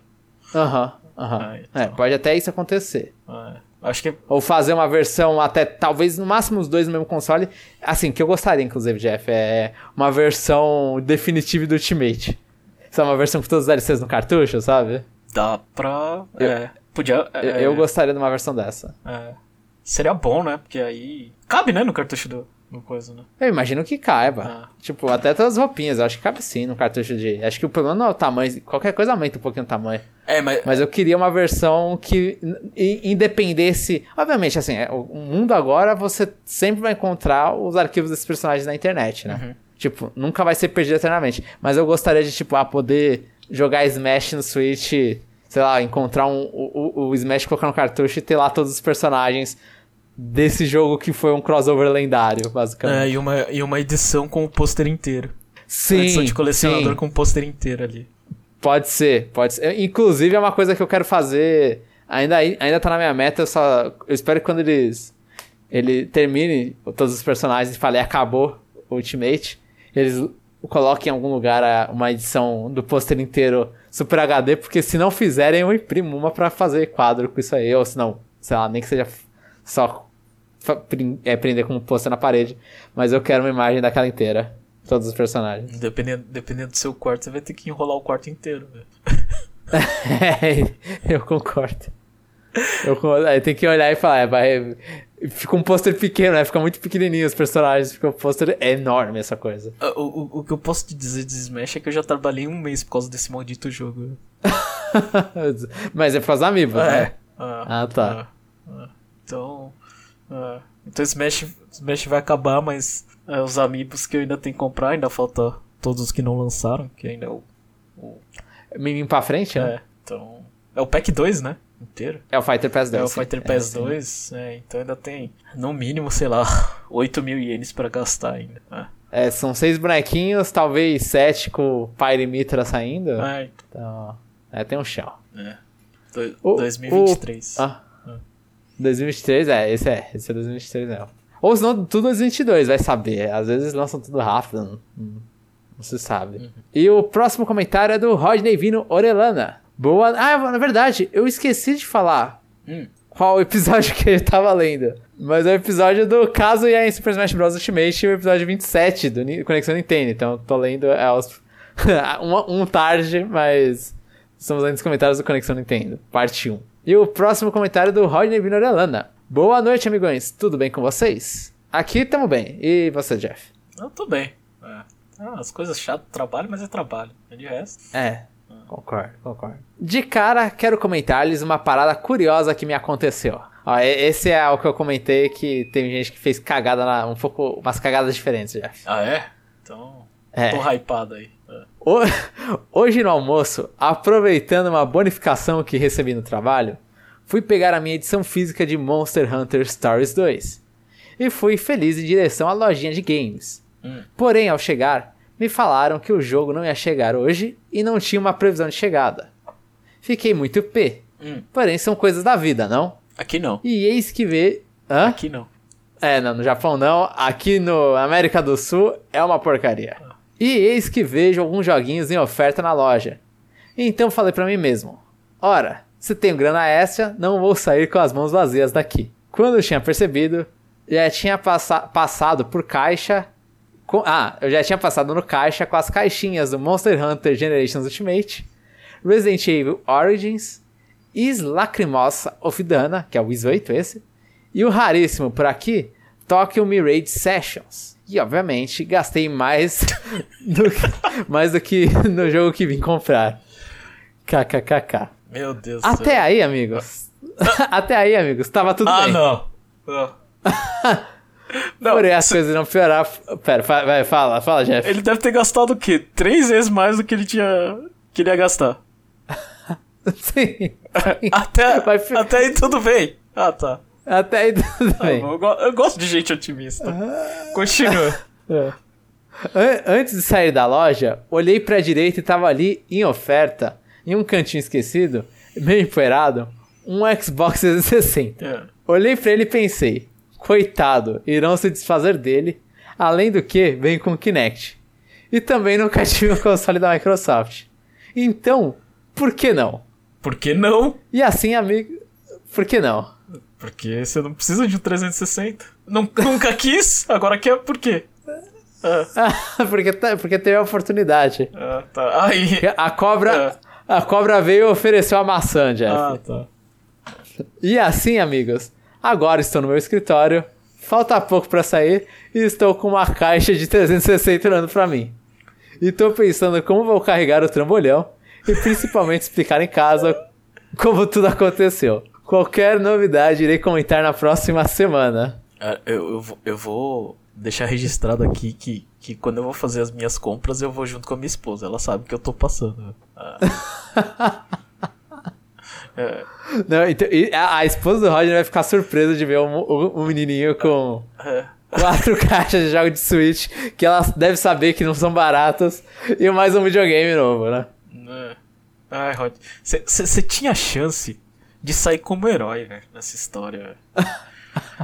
[SPEAKER 2] Aham, aham. É, então. é, pode até isso acontecer.
[SPEAKER 1] É, acho que...
[SPEAKER 2] Ou fazer uma versão até, talvez no máximo os dois no mesmo console. Assim, que eu gostaria, inclusive, Jeff, é uma versão definitiva do Ultimate. Só uma versão com todos os DLCs no cartucho, sabe?
[SPEAKER 1] Dá pra. Eu, é. Podia.
[SPEAKER 2] Eu, eu gostaria de uma versão dessa.
[SPEAKER 1] É. Seria bom, né? Porque aí. Cabe, né, no cartucho do. No coisa, né?
[SPEAKER 2] Eu imagino que caiba. Ah. Tipo, até todas as roupinhas, eu acho que cabe sim no cartucho de. Acho que o problema não é o tamanho. Qualquer coisa aumenta um pouquinho o tamanho.
[SPEAKER 1] É, mas.
[SPEAKER 2] Mas eu queria uma versão que independesse. Obviamente, assim, é, o mundo agora você sempre vai encontrar os arquivos desses personagens na internet, né? Uhum. Tipo, nunca vai ser perdido eternamente. Mas eu gostaria de, tipo, ah, poder jogar Smash no Switch, sei lá, encontrar um, o, o, o Smash, colocar no cartucho e ter lá todos os personagens desse jogo que foi um crossover lendário, basicamente.
[SPEAKER 1] É, e uma, e uma edição com o pôster inteiro.
[SPEAKER 2] Sim. Uma edição
[SPEAKER 1] de colecionador sim. com o pôster inteiro ali.
[SPEAKER 2] Pode ser, pode ser. Inclusive é uma coisa que eu quero fazer. Ainda, ainda tá na minha meta, eu só. Eu espero que quando eles. Ele termine todos os personagens e fale acabou o Ultimate. Eles coloquem em algum lugar uma edição do pôster inteiro Super HD, porque se não fizerem, eu imprimo uma para fazer quadro com isso aí. Ou se não, sei lá, nem que seja só é, prender como pôster na parede, mas eu quero uma imagem daquela inteira. Todos os personagens.
[SPEAKER 1] Dependendo, dependendo do seu quarto, você vai ter que enrolar o quarto inteiro,
[SPEAKER 2] é, eu concordo. Eu, aí tem que olhar e falar, é, vai, fica um pôster pequeno, né? Fica muito pequenininho os personagens, fica um pôster enorme essa coisa.
[SPEAKER 1] Ah, o, o, o, que eu posso te dizer de Smash é que eu já trabalhei um mês por causa desse maldito jogo.
[SPEAKER 2] Mas é por causa da Amiibo,
[SPEAKER 1] é.
[SPEAKER 2] né?
[SPEAKER 1] Ah, ah tá. Ah, ah. Então. Uh, então Smash, Smash vai acabar, mas uh, os amigos que eu ainda tenho que comprar, ainda falta todos os que não lançaram, que ainda é o. o...
[SPEAKER 2] Menino pra frente,
[SPEAKER 1] né? É, então. É o pack 2, né? Inteiro.
[SPEAKER 2] É o Fighter Pass 2.
[SPEAKER 1] É o Fighter Pass é, 2, é, então ainda tem, no mínimo, sei lá, 8 mil ienes pra gastar ainda.
[SPEAKER 2] É. é são seis bonequinhos, talvez sete com o Pyre Mitra saindo.
[SPEAKER 1] É,
[SPEAKER 2] então. então. É, tem um chão.
[SPEAKER 1] É. Do, o, 2023.
[SPEAKER 2] O, ah, 2023, é, esse é, esse é 2023 não. Ou senão tudo 2022, vai saber. Às vezes lançam tudo rápido, não, não se sabe. Uhum. E o próximo comentário é do Rodney Vino Orelana. Boa. Ah, na verdade, eu esqueci de falar hum. qual episódio que ele tava lendo. Mas é o episódio do caso e em Super Smash Bros. Ultimate, o episódio 27 do Conexão Nintendo. Então, tô lendo é, os... um, um tarde, mas estamos lendo os comentários do Conexão Nintendo, parte 1. E o próximo comentário do Rodney Vinorelana. Boa noite, amigões. Tudo bem com vocês? Aqui tamo bem. E você, Jeff?
[SPEAKER 1] Eu tô bem. É, Ah, as coisas chatas, trabalho, mas é trabalho. É de resto.
[SPEAKER 2] É, concordo, concordo. De cara, quero comentar-lhes uma parada curiosa que me aconteceu. Ó, esse é o que eu comentei que tem gente que fez cagada na, um pouco, umas cagadas diferentes, já.
[SPEAKER 1] Ah, é? Então, é. tô hypado aí.
[SPEAKER 2] Hoje no almoço, aproveitando uma bonificação que recebi no trabalho, fui pegar a minha edição física de Monster Hunter Stories 2 e fui feliz em direção à lojinha de games. Hum. Porém, ao chegar, me falaram que o jogo não ia chegar hoje e não tinha uma previsão de chegada. Fiquei muito p. Hum. Porém, são coisas da vida, não?
[SPEAKER 1] Aqui não.
[SPEAKER 2] E eis que vê. Hã?
[SPEAKER 1] Aqui não.
[SPEAKER 2] É, não, no Japão não. Aqui no América do Sul é uma porcaria. E eis que vejo alguns joguinhos em oferta na loja. Então falei para mim mesmo: Ora, se tenho grana extra, não vou sair com as mãos vazias daqui. Quando eu tinha percebido, já tinha passa passado por caixa com, ah, eu já tinha passado no caixa com as caixinhas do Monster Hunter Generations Ultimate, Resident Evil Origins, Is Lacrimosa of Dana, que é o Is 8 esse, e o raríssimo por aqui, Tokyo Mirage Sessions. E obviamente gastei mais do que, mais do que no jogo que vim comprar. KKKK.
[SPEAKER 1] Meu Deus
[SPEAKER 2] Até céu. aí, amigos. Até aí, amigos. Tava tudo
[SPEAKER 1] ah,
[SPEAKER 2] bem.
[SPEAKER 1] Ah, não.
[SPEAKER 2] Não, Porém, as coisas não piorar. Pera, vai, fala, fala, Jeff.
[SPEAKER 1] Ele deve ter gastado o quê? Três vezes mais do que ele tinha. que ele ia gastar.
[SPEAKER 2] sim.
[SPEAKER 1] Até, vai... até aí tudo bem. Ah, tá.
[SPEAKER 2] Até aí tudo ah, bem.
[SPEAKER 1] Eu, eu, gosto de gente otimista. Continua.
[SPEAKER 2] é. Antes de sair da loja, olhei pra direita e tava ali, em oferta, em um cantinho esquecido, meio empoeirado, um Xbox 360. É. Olhei pra ele e pensei, Coitado, irão se desfazer dele. Além do que, vem com Kinect. E também nunca tive um console da Microsoft. Então, por que não?
[SPEAKER 1] Por que não?
[SPEAKER 2] E assim, amigo, por que não?
[SPEAKER 1] Porque você não precisa de um 360. Não, nunca quis, agora quer por quê?
[SPEAKER 2] Ah. porque, tá, porque teve a oportunidade.
[SPEAKER 1] Ah, tá. Aí.
[SPEAKER 2] A cobra, é. a cobra veio e ofereceu a maçã, Jeff.
[SPEAKER 1] Ah, tá.
[SPEAKER 2] E assim, amigos, Agora estou no meu escritório, falta pouco para sair e estou com uma caixa de 360 olhando para mim. E estou pensando como vou carregar o trambolhão e principalmente explicar em casa como tudo aconteceu. Qualquer novidade irei comentar na próxima semana.
[SPEAKER 1] É, eu, eu, vou, eu vou deixar registrado aqui que, que quando eu vou fazer as minhas compras eu vou junto com a minha esposa. Ela sabe que eu tô passando. Ah.
[SPEAKER 2] É. Não, então, a, a, esposa do Roger vai ficar surpresa de ver um, um, um menininho com é. quatro caixas de jogo de Switch, que ela deve saber que não são baratas, e mais um videogame novo, né?
[SPEAKER 1] É. Ai, Roger, você tinha chance de sair como herói, velho, nessa história,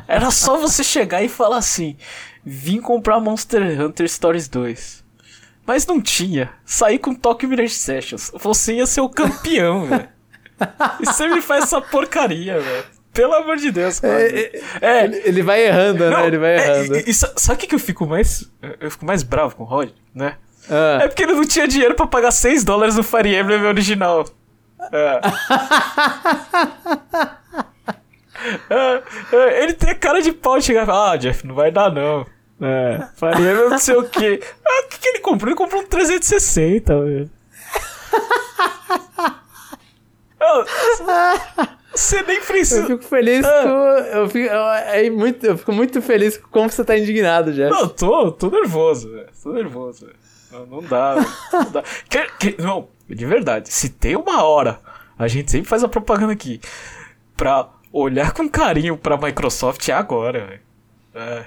[SPEAKER 1] Era só você chegar e falar assim: vim comprar Monster Hunter Stories 2. Mas não tinha. Saí com Tokyo Mirage Sessions. Você ia ser o campeão, velho. E você me faz essa porcaria, velho. Pelo amor de Deus, cara. É, é,
[SPEAKER 2] é, ele, ele, vai errando, né? não, né? Ele vai errando.
[SPEAKER 1] É, e, e, sabe o que, que eu fico mais. Eu fico mais bravo com o Rod, né? Ah. É porque ele não tinha dinheiro pra pagar 6 dólares no Fire Emblem original. É. é. é, ele tem cara de pau de chegar e falar, ah, Jeff, não vai dar não. É, Emblem não sei o quê. Ah, o que, que ele comprou? Ele comprou um 360, velho. Você nem precisa.
[SPEAKER 2] Eu fico feliz ah. com. Eu fico, eu, é muito, eu fico muito feliz com como você tá indignado já.
[SPEAKER 1] Não, tô, tô nervoso, velho. Tô nervoso, velho. Não, não dá, não dá. Que, que, não, de verdade, se tem uma hora, a gente sempre faz a propaganda aqui, pra olhar com carinho pra Microsoft é agora. É.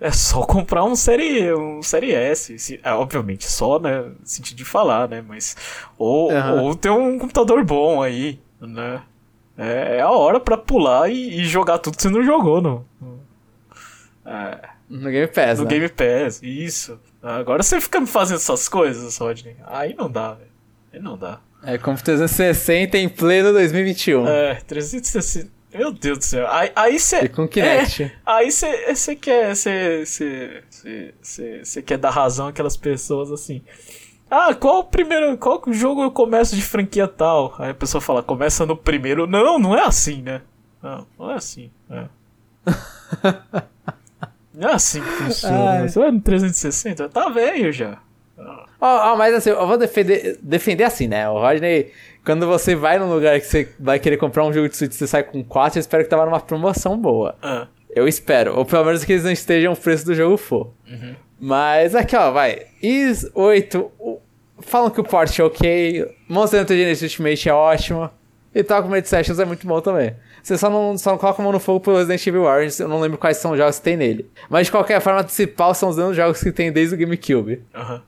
[SPEAKER 1] É só comprar um série, um série S. Se, é, obviamente, só, né? Sentido de falar, né? Mas. Ou, uhum. ou ter um computador bom aí, né? É, é a hora pra pular e, e, jogar tudo que você não jogou no,
[SPEAKER 2] é, no Game Pass.
[SPEAKER 1] No
[SPEAKER 2] né?
[SPEAKER 1] Game Pass, isso. Agora você fica me fazendo essas coisas, Rodney. Aí não dá, velho. Aí não dá.
[SPEAKER 2] É como 360 em pleno 2021.
[SPEAKER 1] É, 360. Meu Deus do céu. Aí você.
[SPEAKER 2] E com Kinect.
[SPEAKER 1] É, aí você quer. Você quer dar razão àquelas pessoas assim. Ah, qual o primeiro. Qual jogo eu começo de franquia tal? Aí a pessoa fala, começa no primeiro. Não, não é assim, né? Não, não é assim. É. não é assim que funciona. Ai. Você vai no 360? Tá velho já.
[SPEAKER 2] Oh, oh, mas assim, eu vou defender, defender assim, né? O Rodney, quando você vai num lugar que você vai querer comprar um jogo de Switch e você sai com 4, eu espero que tava numa promoção boa. Uh. Eu espero. Ou pelo menos que eles não estejam o preço do jogo for. Uhum. Mas aqui, ó, vai. Is 8. Falam que o port é ok. Monster Hunter Genesis Ultimate é ótimo. E Talcum Sessions é muito bom também. Você só não, só não coloca a mão no fogo pelo Resident Evil Origins, eu não lembro quais são os jogos que tem nele. Mas de qualquer forma, principal são os mesmos jogos que tem desde o GameCube. Uhum.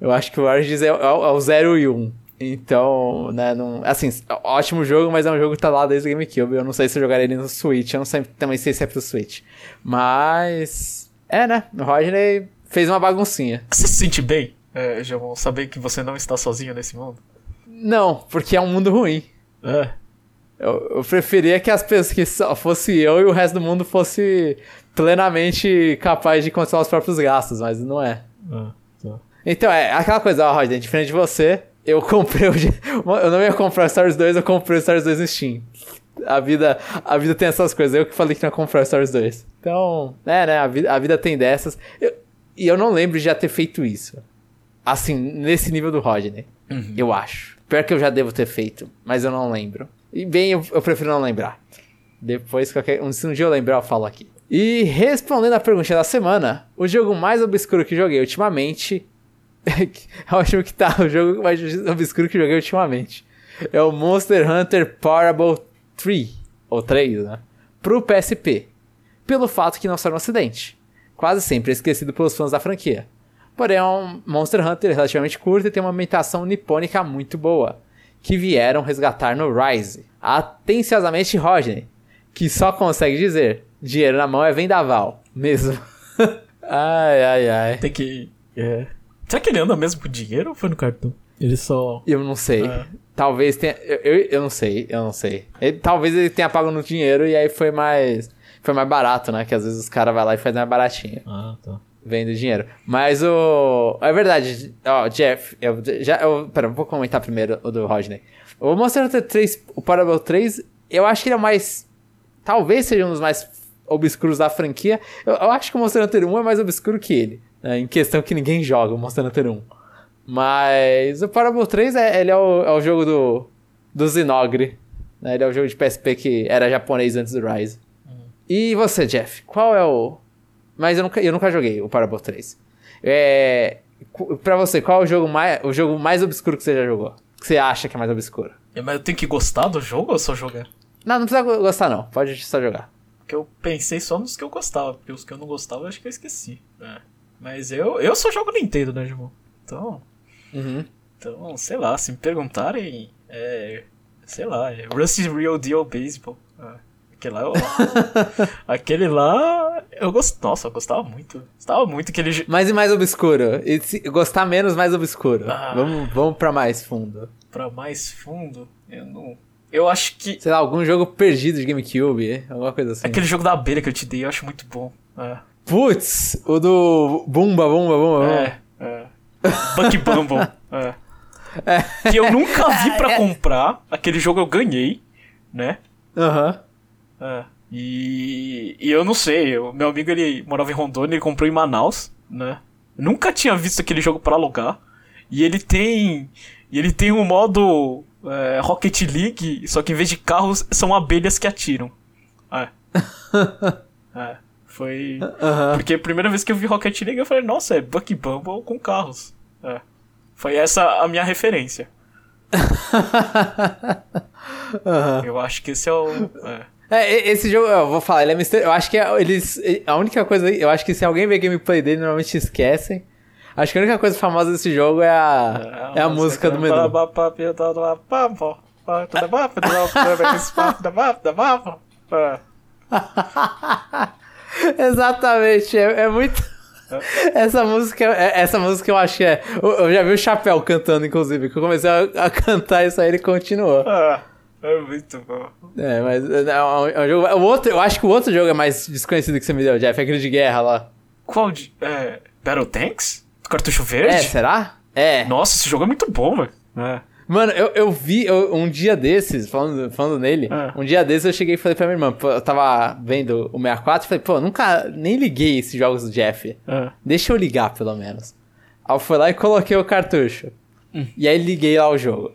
[SPEAKER 2] Eu acho que o Origins é, é, é o 0 e 1. Um. Então, né, não, assim, ótimo jogo, mas é um jogo que tá lá desde o GameCube. Eu não sei se eu jogaria ele no Switch, eu não sei, também sei se é pro Switch. Mas, é, né, o Rodney fez uma baguncinha.
[SPEAKER 1] Você se sente bem, é, João, saber que você não está sozinho nesse mundo?
[SPEAKER 2] Não, porque é um mundo ruim. É. Eu, eu preferia que as pessoas que só fosse eu e o resto do mundo fosse plenamente capaz de controlar os próprios gastos, mas não é. Tá. Então, é aquela coisa, ó, Rodney, diferente de você, eu comprei o... Eu não ia comprar o Star Wars 2, eu comprei o Star Wars 2 no Steam. A vida, a vida tem essas coisas. Eu que falei que não ia comprar o Star Wars 2. Então, é, né? A vida, a vida tem dessas. Eu, e eu não lembro de já ter feito isso. Assim, nesse nível do Rodney. Uhum. Eu acho. Pior que eu já devo ter feito, mas eu não lembro. E bem, eu, eu prefiro não lembrar. Depois, qualquer, se um dia eu lembrar, eu falo aqui. E respondendo a pergunta da semana, o jogo mais obscuro que joguei ultimamente. eu acho que tá o jogo mais obscuro que joguei ultimamente. É o Monster Hunter Parable 3, ou 3, né? Pro PSP. Pelo fato que não saiu no ocidente. Quase sempre esquecido pelos fãs da franquia. Porém, é um Monster Hunter relativamente curto e tem uma ambientação nipônica muito boa que vieram resgatar no Rise. Atenciosamente Rodney, que só consegue dizer: dinheiro na mão é vendaval, mesmo. ai, ai, ai.
[SPEAKER 1] Tem que. É. Será que ele anda mesmo com dinheiro ou foi no cartão? Ele só.
[SPEAKER 2] Eu não sei. É. Talvez tenha. Eu, eu, eu, não sei, eu não sei. Ele, talvez ele tenha pago no dinheiro e aí foi mais. Foi mais barato, né? Que às vezes os caras vão lá e fazem mais baratinho. Ah, tá vendo dinheiro. Mas o. É verdade, ó, Jeff, eu já. Eu, pera, vou comentar primeiro o do Rodney. O Monster Hunter 3, o Parable 3, eu acho que ele é o mais. Talvez seja um dos mais obscuros da franquia. Eu, eu acho que o Monster Hunter 1 é mais obscuro que ele. Né, em questão que ninguém joga o Monster Hunter 1. Mas o Parable 3 é, ele é o, é o jogo do. do Zinogre. Né? Ele é o jogo de PSP que era japonês antes do Rise. Uhum. E você, Jeff, qual é o mas eu nunca, eu nunca joguei o Parable 3. É, pra você, qual é o jogo, mais, o jogo mais obscuro que você já jogou? Que você acha que é mais obscuro?
[SPEAKER 1] É, mas eu tenho que gostar do jogo ou só jogar?
[SPEAKER 2] Não, não precisa gostar não. Pode só jogar.
[SPEAKER 1] Porque eu pensei só nos que eu gostava. Porque os que eu não gostava eu acho que eu esqueci. É. Mas eu, eu só jogo Nintendo, né, irmão? Então... Uhum. Então, sei lá, se me perguntarem... É, sei lá, é Rusty Real Deal Baseball. É. Aquele lá, eu, aquele lá, eu gost... Nossa, eu gostava muito. Gostava muito que ele.
[SPEAKER 2] Mais e mais obscuro. E se gostar menos, mais obscuro. Ah, vamos, vamos pra mais fundo.
[SPEAKER 1] Pra mais fundo? Eu não. Eu acho que.
[SPEAKER 2] Sei lá, algum jogo perdido de GameCube, alguma coisa assim.
[SPEAKER 1] Aquele jogo da abelha que eu te dei, eu acho muito bom. É.
[SPEAKER 2] Putz, o do Bumba, Bumba, Bumba.
[SPEAKER 1] É, é. Bucky Bumble. é. é. Que eu nunca vi pra é. comprar. Aquele jogo eu ganhei, né? Aham. Uhum. É. E, e eu não sei, o meu amigo ele morava em Rondônia, ele comprou em Manaus, né? Nunca tinha visto aquele jogo para alugar. E ele tem. E ele tem um modo é, Rocket League, só que em vez de carros são abelhas que atiram. É. é. Foi. Porque a primeira vez que eu vi Rocket League eu falei, nossa, é Bucky Bumble com carros. É. Foi essa a minha referência. Eu acho que esse é o. É.
[SPEAKER 2] É, esse jogo, eu vou falar, ele é misterioso. Eu acho que é, eles. A única coisa. Eu acho que se alguém ver gameplay dele, normalmente esquecem. Acho que a única coisa famosa desse jogo é a, é é a música, do menu. Exatamente, é, é muito. Essa música, é, essa música eu acho que é. Eu já vi o Chapéu cantando, inclusive, que eu comecei a, a cantar isso aí ele continuou. Ah.
[SPEAKER 1] É muito bom.
[SPEAKER 2] É, mas é, é um, é um jogo. O outro, eu acho que o outro jogo é mais desconhecido que você me deu, Jeff. É aquele de guerra lá.
[SPEAKER 1] Qual de. É, Battle Tanks? Cartucho verde?
[SPEAKER 2] É, será? É.
[SPEAKER 1] Nossa, esse jogo é muito bom, velho. É.
[SPEAKER 2] Mano, eu, eu vi eu, um dia desses, falando, falando nele, é. um dia desses eu cheguei e falei pra minha irmã, eu tava vendo o 64 e falei, pô, nunca nem liguei esses jogos do Jeff. É. Deixa eu ligar, pelo menos. Aí eu fui lá e coloquei o cartucho. Hum. E aí liguei lá o jogo.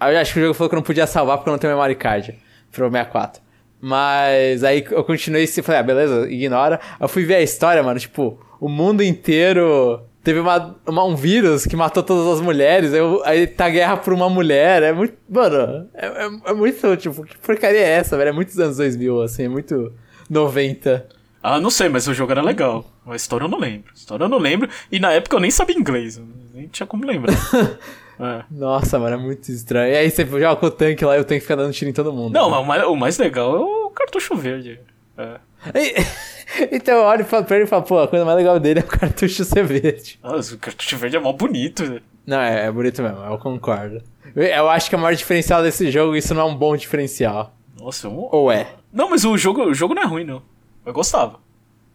[SPEAKER 2] Aí eu acho que o jogo falou que eu não podia salvar porque eu não tenho memory card pro 64. Mas aí eu continuei e falei, ah, beleza, ignora. Eu fui ver a história, mano, tipo, o mundo inteiro teve uma, uma, um vírus que matou todas as mulheres, eu, aí tá guerra por uma mulher, é muito, mano, é, é, é, muito, tipo, que porcaria é essa, velho? É muitos anos 2000, assim, é muito 90.
[SPEAKER 1] Ah, não sei, mas o jogo era legal. A história eu não lembro. A história eu não lembro, e na época eu nem sabia inglês, nem tinha como lembrar.
[SPEAKER 2] É. Nossa, mano, é muito estranho. E aí você joga com o tanque lá e eu tenho que ficar dando tiro em todo mundo.
[SPEAKER 1] Não, né? o, mais, o mais legal é o cartucho verde. É.
[SPEAKER 2] então eu olho pra ele e falo, pô, a coisa mais legal dele é o cartucho ser verde.
[SPEAKER 1] Nossa, o cartucho verde é mó bonito.
[SPEAKER 2] Não, é, é bonito mesmo, eu concordo. Eu, eu acho que o maior diferencial desse jogo, isso não é um bom diferencial.
[SPEAKER 1] Nossa, é um...
[SPEAKER 2] Ou é?
[SPEAKER 1] Não, mas o jogo, o jogo não é ruim, não. Eu gostava.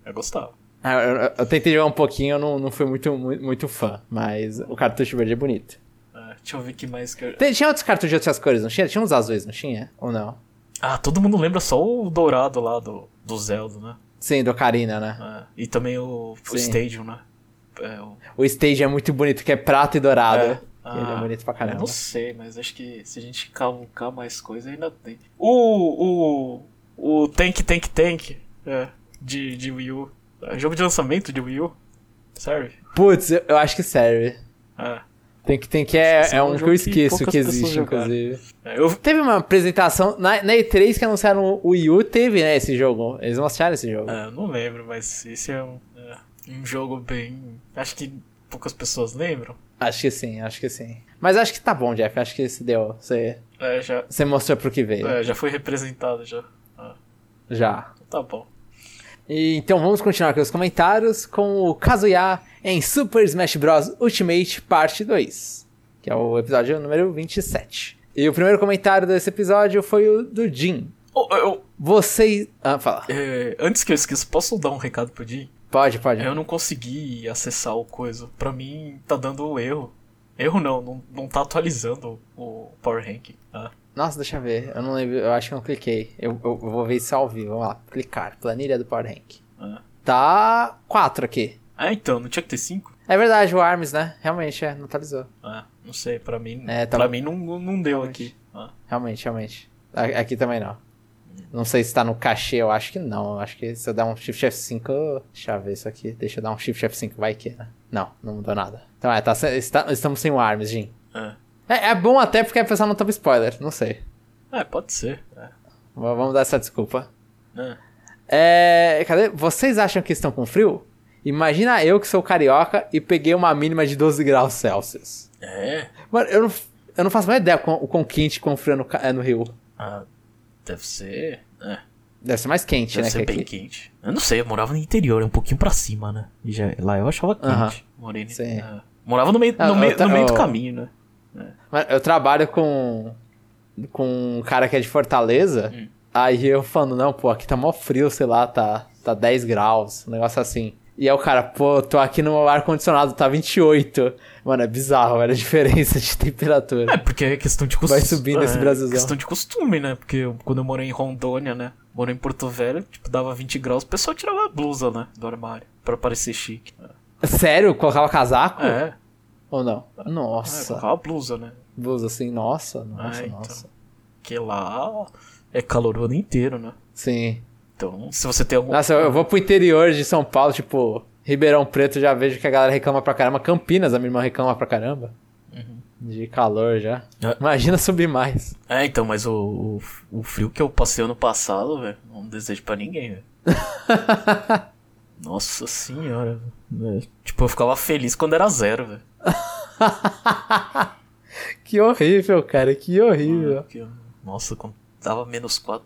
[SPEAKER 1] Eu gostava.
[SPEAKER 2] Ah, eu, eu, tentei jogar um pouquinho, eu não, não fui muito, muito, muito fã, mas o cartucho verde é bonito.
[SPEAKER 1] Deixa eu ver que mais que eu...
[SPEAKER 2] Tinha outros cartuchos de outras cores, não tinha? Tinha uns azuis, não tinha? Ou não?
[SPEAKER 1] Ah, todo mundo lembra só o dourado lá do, do Zelda, né?
[SPEAKER 2] Sim, do Ocarina, né?
[SPEAKER 1] É. E também o, o Stadium, né?
[SPEAKER 2] É, o... o Stadium é muito bonito, que é prata e dourado. É. Ah, ele é bonito pra caramba.
[SPEAKER 1] Eu não sei, mas acho que se a gente cavucar mais coisa, ainda tem. O. O. O Tank Tank Tank. É. De, de Wii U. É jogo de lançamento de Wii U. Serve?
[SPEAKER 2] Putz, eu, eu acho que serve. É. Tem que, tem que é, é um que eu esqueço que, que existe, inclusive. É, eu... Teve uma apresentação na, na E3 que anunciaram o Wii U, teve, né, esse jogo. Eles mostraram esse jogo.
[SPEAKER 1] É, não lembro, mas esse é um, é um jogo bem. Acho que poucas pessoas lembram.
[SPEAKER 2] Acho que sim, acho que sim. Mas acho que tá bom, Jeff. Acho que se deu. Você,
[SPEAKER 1] é, já...
[SPEAKER 2] você mostrou pro que veio.
[SPEAKER 1] É, já foi representado já. Ah.
[SPEAKER 2] Já.
[SPEAKER 1] Então tá bom.
[SPEAKER 2] E, então vamos continuar com os comentários com o Kazuya em Super Smash Bros. Ultimate Parte 2, que é o episódio número 27. E o primeiro comentário desse episódio foi o do Jin.
[SPEAKER 1] Oh, eu...
[SPEAKER 2] Você. Ah, fala.
[SPEAKER 1] É, antes que eu esqueça, posso dar um recado pro Jin?
[SPEAKER 2] Pode, pode.
[SPEAKER 1] Eu não consegui acessar o coisa. Pra mim, tá dando erro. Erro não, não, não tá atualizando o Power Rank. Ah.
[SPEAKER 2] Nossa, deixa eu ver. Eu não lembro. Eu acho que eu não cliquei. Eu, eu, eu vou ver isso ao vivo. Vamos lá. Clicar. Planilha do Power Rank. Ah. Tá 4 aqui.
[SPEAKER 1] Ah, então. Não tinha que ter 5?
[SPEAKER 2] É verdade, o ARMS, né? Realmente, é. Não atualizou.
[SPEAKER 1] Ah, não sei. Pra mim, é, tá... pra mim não, não deu realmente. aqui. Ah.
[SPEAKER 2] Realmente, realmente. Aqui também não. Não sei se tá no cachê, eu acho que não. Eu acho que se eu der um Shift F5. Deixa eu ver isso aqui. Deixa eu dar um Shift F5, vai que, né? Não, não mudou nada. Então é, tá, está, estamos sem o ARMS, Jim. É. É, é bom até porque a pessoa não toma spoiler, não sei.
[SPEAKER 1] É, pode ser. É.
[SPEAKER 2] Vamos dar essa desculpa. É. é. Cadê? Vocês acham que estão com frio? Imagina eu que sou carioca e peguei uma mínima de 12 graus Celsius.
[SPEAKER 1] É?
[SPEAKER 2] Mano, eu não, eu não faço mais ideia o quão quente com frio no, é no Rio.
[SPEAKER 1] Ah, deve ser. É.
[SPEAKER 2] Deve ser mais quente,
[SPEAKER 1] deve
[SPEAKER 2] né?
[SPEAKER 1] Deve ser bem aqui. quente. Eu não sei, eu morava no interior, um pouquinho pra cima, né? E já, lá eu achava quente. Uh -huh. Morei, Sim. Uh, morava no meio, no, ah, meio, no meio do caminho, né?
[SPEAKER 2] Eu trabalho com, com um cara que é de Fortaleza. Hum. Aí eu falando, não, pô, aqui tá mó frio, sei lá, tá, tá 10 graus, um negócio assim. E aí o cara, pô, tô aqui no ar-condicionado, tá 28. Mano, é bizarro, era a diferença de temperatura.
[SPEAKER 1] É, porque é questão de costume.
[SPEAKER 2] Vai subindo é, esse Brasilzão.
[SPEAKER 1] questão de costume, né? Porque eu, quando eu morei em Rondônia, né? Morei em Porto Velho, tipo, dava 20 graus, o pessoal tirava a blusa, né? Do armário, pra parecer chique.
[SPEAKER 2] Sério? Colocava casaco?
[SPEAKER 1] É.
[SPEAKER 2] Ou não? Nossa. É,
[SPEAKER 1] colocava blusa, né?
[SPEAKER 2] Blusa assim, nossa, nossa,
[SPEAKER 1] é, então,
[SPEAKER 2] nossa.
[SPEAKER 1] Que lá é calor o ano inteiro, né?
[SPEAKER 2] Sim.
[SPEAKER 1] Então, se você tem algum.
[SPEAKER 2] Nossa, eu vou pro interior de São Paulo, tipo, Ribeirão Preto, já vejo que a galera reclama pra caramba. Campinas, a minha irmã reclama pra caramba. Uhum. De calor já. É. Imagina subir mais.
[SPEAKER 1] É, então, mas o, o, o frio que eu passei ano passado, velho, não desejo pra ninguém, velho. Nossa senhora. Véio. Tipo, eu ficava feliz quando era zero, velho.
[SPEAKER 2] que horrível, cara, que horrível.
[SPEAKER 1] Nossa, quando tava menos 4,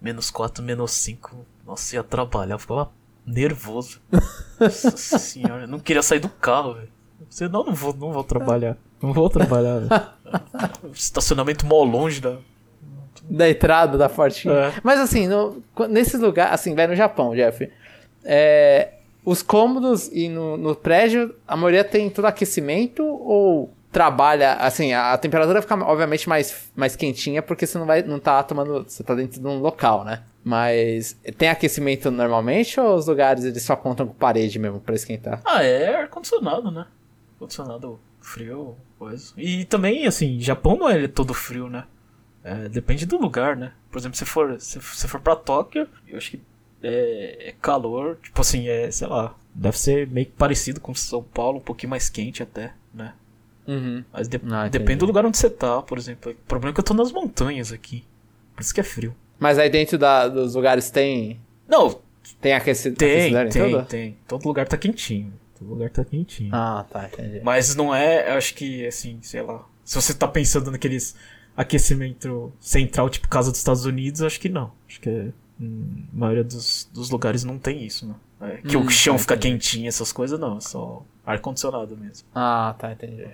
[SPEAKER 1] menos 4, menos 5, nossa, ia trabalhar, eu ficava nervoso. Nossa senhora, eu não queria sair do carro, velho. Você não, não vou, não vou trabalhar. Não vou trabalhar, velho. Estacionamento mó longe da
[SPEAKER 2] da entrada da Fortinha. É. Mas assim, no, nesse lugar, assim, vai no Japão, Jeff. É, os cômodos e no, no prédio, a maioria tem todo aquecimento ou trabalha, assim, a, temperatura fica obviamente mais, mais quentinha porque você não vai não tá tomando, você tá dentro de um local, né? Mas tem aquecimento normalmente ou os lugares eles só contam com parede mesmo para esquentar?
[SPEAKER 1] Ah, é ar condicionado, né? condicionado frio, coisa. E também, assim, Japão não é todo frio, né? É, depende do lugar, né? Por exemplo, se for, se, se for pra Tóquio, eu acho que é, é, calor, tipo assim, é, sei lá, deve ser meio parecido com São Paulo, um pouquinho mais quente até, né?
[SPEAKER 2] Uhum.
[SPEAKER 1] Mas de, ah, depende do lugar onde você tá, por exemplo. O problema é que eu tô nas montanhas aqui. Por isso que é frio.
[SPEAKER 2] Mas aí dentro da, dos lugares tem.
[SPEAKER 1] Não.
[SPEAKER 2] Tem aquecido?
[SPEAKER 1] Tem, tem, tem. Todo lugar tá quentinho. Todo lugar tá quentinho.
[SPEAKER 2] Ah, tá, entendi.
[SPEAKER 1] Mas não é, eu acho que, assim, sei lá. Se você tá pensando naqueles aquecimento central, tipo casa dos Estados Unidos, acho que não. Acho que é, a maioria dos, dos lugares não tem isso, né? É, que hum, o chão tá, fica entendi. quentinho, essas coisas, não. É só ar-condicionado mesmo.
[SPEAKER 2] Ah, tá, entendi.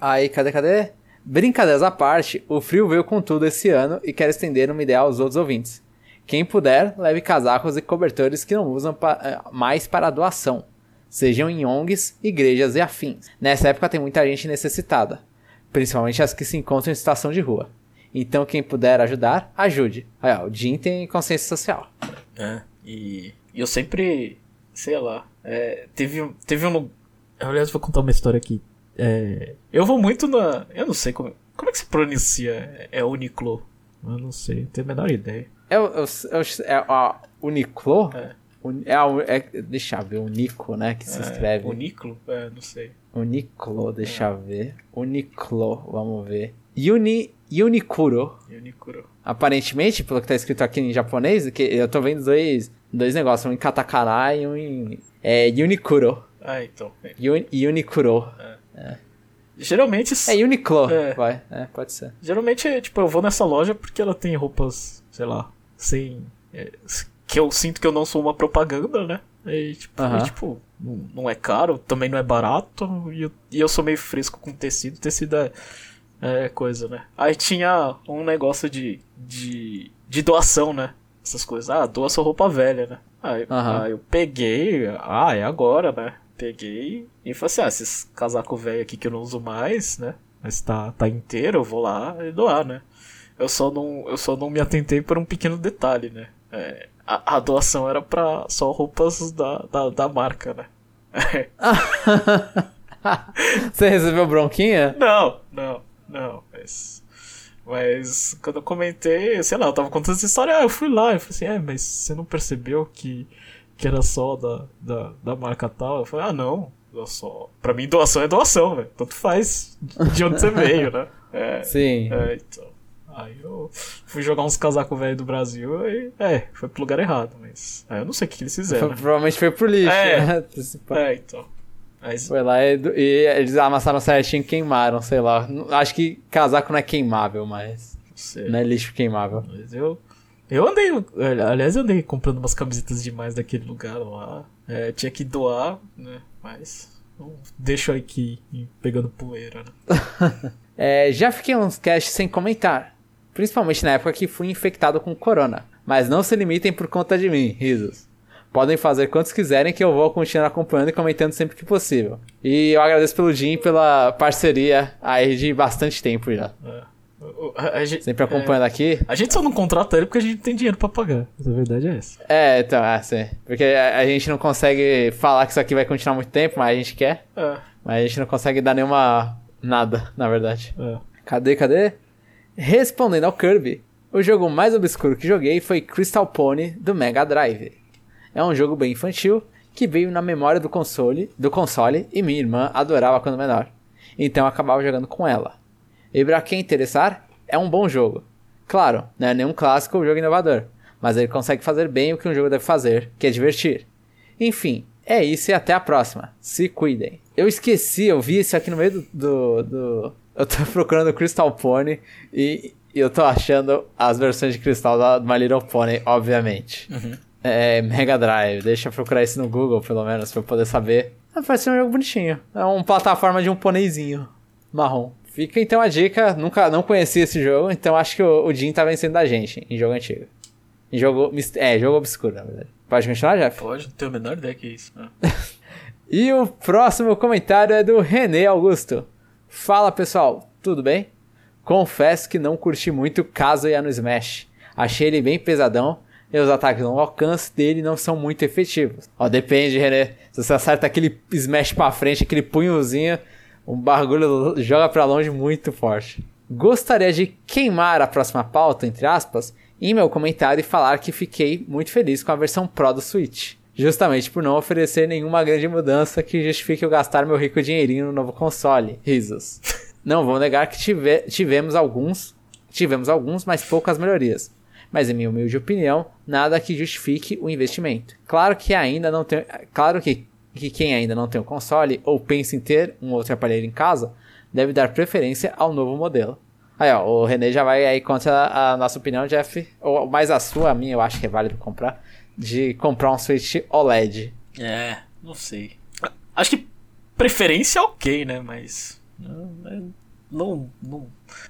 [SPEAKER 2] Aí, cadê, cadê? Brincadeiras à parte, o frio veio com tudo esse ano e quer estender uma ideia aos outros ouvintes. Quem puder, leve casacos e cobertores que não usam pa eh, mais para doação sejam em ONGs, igrejas e afins. Nessa época tem muita gente necessitada, principalmente as que se encontram em situação de rua. Então quem puder ajudar, ajude. Aí, ó, o Jim tem consciência social.
[SPEAKER 1] É, e eu sempre, sei lá, é, teve, teve um... Aliás, vou contar uma história aqui. É, eu vou muito na... Eu não sei como... Como é que se pronuncia? É Uniclo? Eu não sei, não tenho a menor ideia.
[SPEAKER 2] É, o, é, é, é a Uniclo? É. É, é, deixa eu ver, o Nico, né? Que se é, escreve.
[SPEAKER 1] Uniclo? É, não sei.
[SPEAKER 2] Uniclo, deixa é. eu ver. Uniclo, vamos ver. Uni, Unicuro.
[SPEAKER 1] Unicuro.
[SPEAKER 2] Aparentemente, pelo que tá escrito aqui em japonês, que eu tô vendo dois, dois negócios, um em katakana e um em. É Unicuro.
[SPEAKER 1] Ah, então.
[SPEAKER 2] É. Un, Unicuro. É.
[SPEAKER 1] é. Geralmente.
[SPEAKER 2] É Uniqlo, é. vai. É, pode ser.
[SPEAKER 1] Geralmente, tipo, eu vou nessa loja porque ela tem roupas, sei lá, sem. É, que eu sinto que eu não sou uma propaganda, né? E, tipo, uhum. e, tipo não é caro, também não é barato, e eu, e eu sou meio fresco com tecido, tecido é, é, coisa, né? Aí tinha um negócio de, de, de doação, né? Essas coisas, ah, doa sua roupa velha, né? Aí, uhum. aí eu peguei, ah, é agora, né? Peguei e falei assim, ah, esses casaco velho aqui que eu não uso mais, né? Mas tá, tá inteiro, eu vou lá e doar, né? Eu só não, eu só não me atentei por um pequeno detalhe, né? É, a, a doação era pra só roupas da, da, da marca, né?
[SPEAKER 2] Você recebeu bronquinha?
[SPEAKER 1] Não, não, não, mas. Mas quando eu comentei, sei lá, eu tava contando essa história, ah, eu fui lá, eu falei assim, é, mas você não percebeu que, que era só da, da, da marca tal? Eu falei, ah, não, só. Pra mim, doação é doação, velho. Tanto faz de onde você veio, né?
[SPEAKER 2] É, Sim.
[SPEAKER 1] É, então. Aí eu fui jogar uns casacos velhos do Brasil e, é, foi pro lugar errado, mas. Aí eu não sei o que, eles fizeram.
[SPEAKER 2] Foi, provavelmente foi pro lixo,
[SPEAKER 1] é, né? É, então.
[SPEAKER 2] Mas... Foi lá e, e, eles amassaram certinho e queimaram, sei lá. Acho que casaco não é queimável, mas. Não, não é lixo queimável.
[SPEAKER 1] Mas eu. Eu andei. Aliás, eu andei comprando umas camisetas demais daquele lugar lá. É, tinha que doar, né? Mas. Deixo aqui pegando poeira,
[SPEAKER 2] né? é, já fiquei uns casts sem comentar principalmente na época que fui infectado com corona. Mas não se limitem por conta de mim, risos. Podem fazer quantos quiserem que eu vou continuar acompanhando e comentando sempre que possível. E eu agradeço pelo Jim pela parceria aí de bastante tempo já. É. A, a sempre acompanhando
[SPEAKER 1] é,
[SPEAKER 2] aqui.
[SPEAKER 1] A gente só não contrata ele porque a gente tem dinheiro para pagar. Mas a verdade é essa.
[SPEAKER 2] É, então, é assim. Porque a, a, gente não consegue falar que isso aqui vai continuar muito tempo, mas a gente quer. É. Mas a gente não consegue dar nenhuma. nada, na verdade. É. Cadê, cadê? Respondendo ao Kirby, o jogo mais obscuro que joguei foi Crystal Pony do Mega Drive. É um jogo bem infantil que veio na memória do console, do console e minha irmã adorava quando menor. Então eu acabava jogando com ela. E para quem interessar, é um bom jogo. Claro, não é nenhum clássico ou jogo inovador, mas ele consegue fazer bem o que um jogo deve fazer, que é divertir. Enfim, é isso e até a próxima. Se cuidem. Eu esqueci, eu vi isso aqui no meio do, do, do eu tô procurando Crystal Pony e, eu tô achando as versões de cristal da My Little Pony, obviamente. Uhum. É, Mega Drive, deixa eu procurar isso no Google, pelo menos, pra eu poder saber. Ah, vai ser um jogo bonitinho. É uma plataforma de um pôneizinho marrom. Fica então a dica, nunca não conheci esse jogo, então acho que o, o Jim tá vencendo da gente em jogo antigo. Em jogo. É, jogo obscuro, na verdade. Pode continuar, Jeff?
[SPEAKER 1] Pode, não tenho a menor ideia que é isso. Né?
[SPEAKER 2] e o próximo comentário é do René Augusto. Fala pessoal, tudo bem? Confesso que não curti muito Kazuya no Smash. Achei ele bem pesadão, e os ataques no alcance dele não são muito efetivos. Ó, depende, René. Se você acerta aquele smash pra frente, aquele punhozinho, um bagulho joga pra longe muito forte. Gostaria de queimar a próxima pauta, entre aspas, em meu comentário e falar que fiquei muito feliz com a versão Pro do Switch. Justamente por não oferecer nenhuma grande mudança que justifique eu gastar meu rico dinheirinho no novo console. Risos. Não vou negar que tive, tivemos alguns, tivemos alguns, mas poucas melhorias. Mas em minha humilde opinião, nada que justifique o investimento. Claro que ainda não tem, claro que, que quem ainda não tem um console ou pensa em ter um outro aparelho em casa, deve dar preferência ao novo modelo. Aí, ó, o René já vai aí contra a nossa opinião, Jeff, ou mais a sua, a minha, eu acho que é válido comprar, de comprar um Switch OLED.
[SPEAKER 1] É, não sei. Acho que preferência é ok, né, mas não, não, não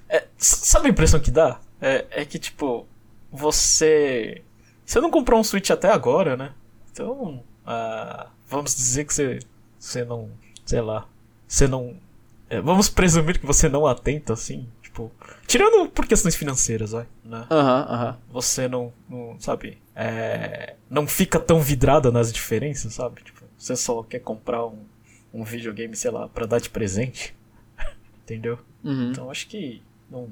[SPEAKER 1] é, sabe a impressão que dá? É, é que tipo, você você não comprou um Switch até agora, né? Então, ah, vamos dizer que você você não, sei lá, você não é, vamos presumir que você não atenta assim Tipo, tirando por questões financeiras, vai, né?
[SPEAKER 2] Aham, uhum, aham. Uhum.
[SPEAKER 1] Você não, não sabe, é, não fica tão vidrada nas diferenças, sabe? Tipo, você só quer comprar um, um videogame, sei lá, pra dar de presente. Entendeu?
[SPEAKER 2] Uhum.
[SPEAKER 1] Então acho que não...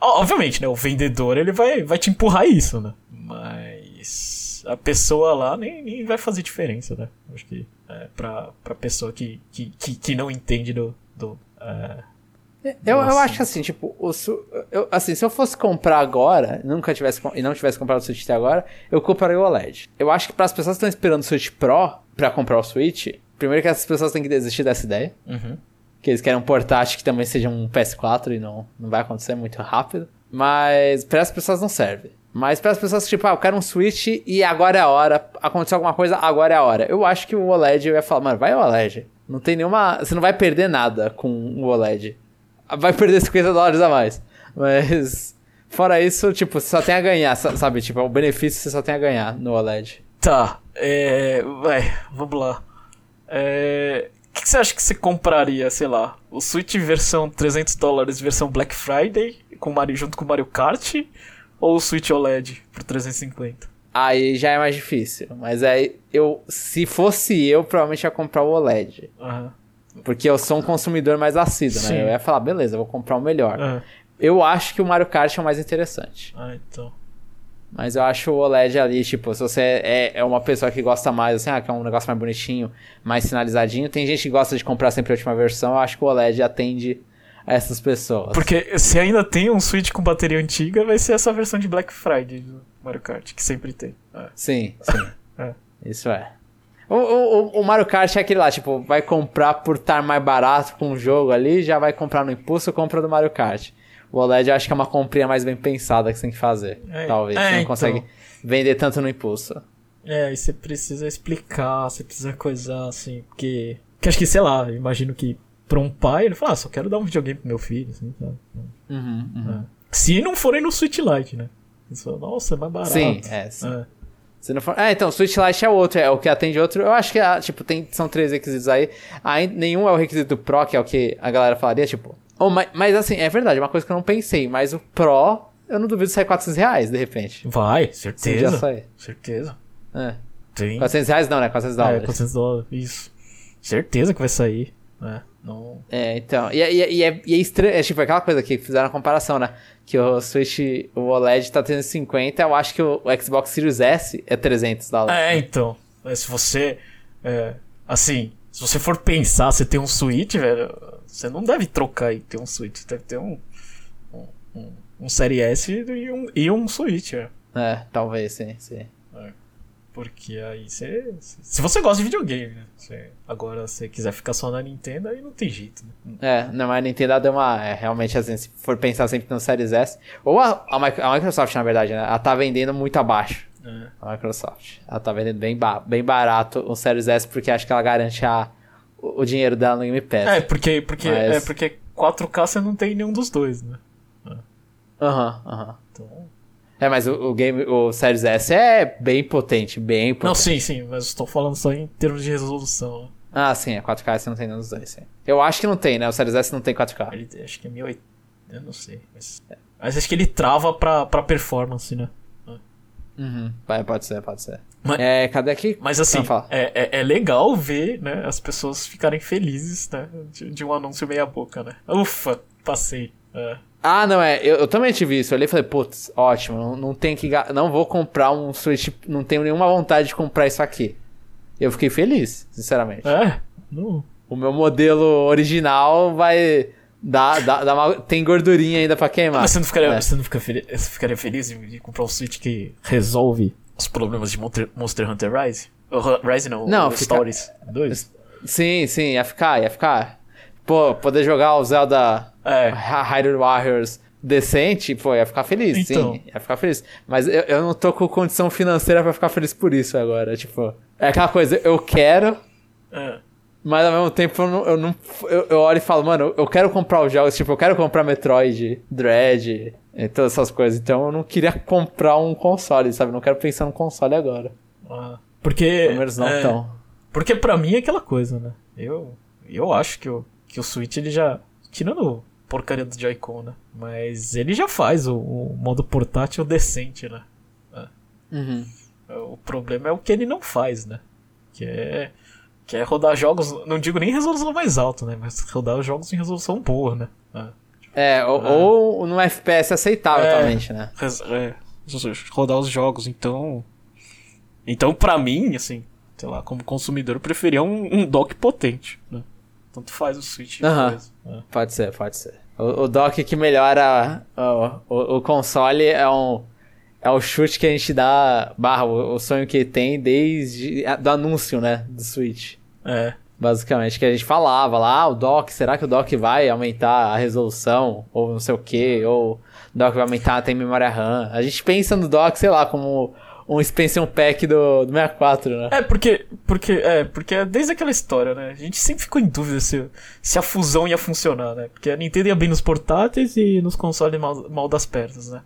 [SPEAKER 1] Obviamente, né? O vendedor ele vai, vai te empurrar isso, né? Mas a pessoa lá nem, nem vai fazer diferença, né? Acho que é, pra, pra pessoa que, que, que, que não entende do, do, é,
[SPEAKER 2] eu, eu acho que assim, tipo, o, eu, assim, se eu fosse comprar agora, nunca tivesse e não tivesse comprado o Switch até agora, eu compraria o OLED. Eu acho que para as pessoas que estão esperando o Switch Pro para comprar o Switch, primeiro que essas pessoas têm que desistir dessa ideia.
[SPEAKER 1] Uhum.
[SPEAKER 2] Que eles querem um portátil que também seja um PS4 e não, não vai acontecer muito rápido. Mas para essas pessoas não serve. Mas para as pessoas tipo, ah, eu quero um Switch e agora é a hora, aconteceu alguma coisa, agora é a hora. Eu acho que o OLED, eu ia falar, mano, vai o OLED. Não tem nenhuma. Você não vai perder nada com o OLED vai perder 50 dólares a mais. Mas, fora isso, tipo, você só tem a ganhar, sabe? Tipo, o benefício você só tem a ganhar no OLED.
[SPEAKER 1] Tá, é. Vai, vamos lá. É. O que, que, você acha que você compraria, sei lá, o Switch versão 300 dólares, versão Black Friday, com Mario, junto com o Mario Kart, ou o Switch OLED por 350?
[SPEAKER 2] Aí já é mais difícil, mas aí eu, se fosse eu, provavelmente ia comprar o OLED.
[SPEAKER 1] Aham. Uhum.
[SPEAKER 2] Porque eu sou um consumidor mais assíduo, né? Sim. Eu ia falar, beleza, vou comprar o melhor.
[SPEAKER 1] É.
[SPEAKER 2] Eu acho que o Mario Kart é o mais interessante.
[SPEAKER 1] Ah, então.
[SPEAKER 2] Mas eu acho o OLED ali, tipo, se você é, é uma pessoa que gosta mais, assim, ah, que é um negócio mais bonitinho, mais sinalizadinho, tem gente que gosta de comprar sempre a última versão, eu acho que o OLED atende a essas pessoas.
[SPEAKER 1] Porque se ainda tem um Switch com bateria antiga, vai ser essa versão de Black Friday do Mario Kart, que sempre tem.
[SPEAKER 2] É. Sim, sim. é. Isso é. O, o, o, Mario Kart é aquele lá, tipo, vai comprar por estar mais barato com o jogo ali, já vai comprar no impulso, compra do Mario Kart. O OLED eu acho que é uma comprinha mais bem pensada que você tem que fazer. É, talvez. É, você não então. consegue vender tanto no impulso.
[SPEAKER 1] É, aí você precisa explicar, você precisa coisar assim, porque. Que acho que, sei lá, imagino que pra um pai, ele fala, ah, só quero dar um videogame pro meu filho, assim, sabe?
[SPEAKER 2] Uhum, uhum.
[SPEAKER 1] É. Se não forem no Switch Lite, né? Fala, Nossa, é mais barato.
[SPEAKER 2] Sim, é. Sim. é. Se não for... É, então, Switch Lite é outro, é o que atende outro. Eu acho que, ah, tipo, tem, são três requisitos aí. aí. Nenhum é o requisito Pro, que é o que a galera falaria, tipo. Oh, mas, mas, assim, é verdade, é uma coisa que eu não pensei, mas o Pro, eu não duvido sair 400 reais, de repente.
[SPEAKER 1] Vai, certeza. Já sai. Certeza.
[SPEAKER 2] É.
[SPEAKER 1] Tem.
[SPEAKER 2] 400 reais não, né? 400 dólares.
[SPEAKER 1] É, 400 dólares, isso. Certeza que vai sair. É, não...
[SPEAKER 2] é então. E, e, e, é, e é estranho, é tipo aquela coisa que fizeram a comparação, né? que o Switch, o OLED tá 350, eu acho que o, o Xbox Series S é 300 dólares.
[SPEAKER 1] É, então. Se você. É, assim, se você for pensar, você tem um Switch, velho, você não deve trocar e ter um Switch. Você deve ter um. Um, um, um Série S e um, e um Switch,
[SPEAKER 2] é. É, talvez, sim, sim.
[SPEAKER 1] Porque aí você. Se você gosta de videogame, né? Você, agora, se quiser ficar só na Nintendo, aí não tem jeito, né?
[SPEAKER 2] É, não, mas a Nintendo deu uma. É, realmente, assim, se for pensar sempre no Series S. Ou a, a, a Microsoft, na verdade, né? Ela tá vendendo muito abaixo.
[SPEAKER 1] É.
[SPEAKER 2] A Microsoft. Ela tá vendendo bem, ba bem barato o Series S, porque acho que ela garante a, o, dinheiro dela no Game Pass.
[SPEAKER 1] É, porque, porque, mas... é porque 4K você não tem nenhum dos dois, né?
[SPEAKER 2] Aham, uhum, aham. Uhum. Então. É, mas o, o, game, o Series S é bem potente, bem potente.
[SPEAKER 1] Não, sim, sim, mas estou falando só em termos de resolução.
[SPEAKER 2] Ah, sim, é 4K você não tem nenhum dos dois, sim. Eu acho que não tem, né? O Series S não tem 4K.
[SPEAKER 1] Ele, acho que é 1080, eu não sei, mas... Mas acho que ele trava pra, pra performance, né?
[SPEAKER 2] Uhum, Uhum. Pode ser, pode ser. Mas, é, cadê aqui?
[SPEAKER 1] Mas assim, é, é, é, legal ver né, as pessoas ficarem felizes né, de, de um anúncio meia boca, né? Ufa, passei. É.
[SPEAKER 2] Ah, não, é. Eu, eu, também tive isso. Eu olhei e falei, putz, ótimo, não, não tem que. Não vou comprar um Switch. Não tenho nenhuma vontade de comprar isso aqui. Eu fiquei feliz, sinceramente.
[SPEAKER 1] É? Não.
[SPEAKER 2] O meu modelo original vai. Dá, dá, dá uma, tem gordurinha ainda pra queimar.
[SPEAKER 1] Mas você não ficaria, é. você não ficaria, você ficaria feliz de comprar um Switch que resolve os problemas de Monster, Monster Hunter Rise? Rise não, não fica... Stories 2?
[SPEAKER 2] Sim, sim, ia ficar, ia ficar. Pô, poder jogar o Zelda é. Hyrule Warriors decente, pô, ia ficar feliz, então. sim, ia ficar feliz. Mas eu, eu não tô com condição financeira para ficar feliz por isso agora, tipo... É aquela coisa, eu quero... É. Mas ao mesmo tempo eu não, eu, não eu, eu, olho e falo, mano, eu quero comprar os jogos, tipo, eu quero comprar Metroid, Dread, e todas essas coisas. Então eu não queria comprar um console, sabe? Não quero pensar no console agora.
[SPEAKER 1] Ah, porque. Pelo menos não é, tão. Porque pra mim é aquela coisa, né? Eu, eu acho que o, que o Switch ele já. Tirando porcaria do Joy-Con, né? Mas ele já faz o, o modo portátil decente, né? É.
[SPEAKER 2] Uhum.
[SPEAKER 1] O problema é o que ele não faz, né? Que é que é rodar jogos, não digo nem resolução mais alta, né? Mas rodar os jogos em resolução boa, né?
[SPEAKER 2] É, é ou, é. ou no FPS aceitável é, né?
[SPEAKER 1] É, rodar os jogos, então. Então, pra mim, assim, sei lá, como consumidor, eu preferia um, um dock potente, né? Tanto faz o Switch. Uh
[SPEAKER 2] -huh. é. Pode ser, pode ser. O, o dock que melhora o, o, o, console é um. É o chute que a gente dá, barra, o, sonho que tem desde do anúncio, né, do Switch.
[SPEAKER 1] É.
[SPEAKER 2] Basicamente, que a gente falava lá, ah, o dock, será que o dock vai aumentar a resolução? Ou não sei o que, ou o dock vai aumentar, tem memória RAM. A gente pensa no dock, sei lá, como um expansion pack do, do 64, né?
[SPEAKER 1] É, porque, porque, é, porque é desde aquela história, né? A gente sempre ficou em dúvida se, se a fusão ia funcionar, né? Porque a Nintendo ia bem nos portáteis e nos consoles mal, mal das pernas, né?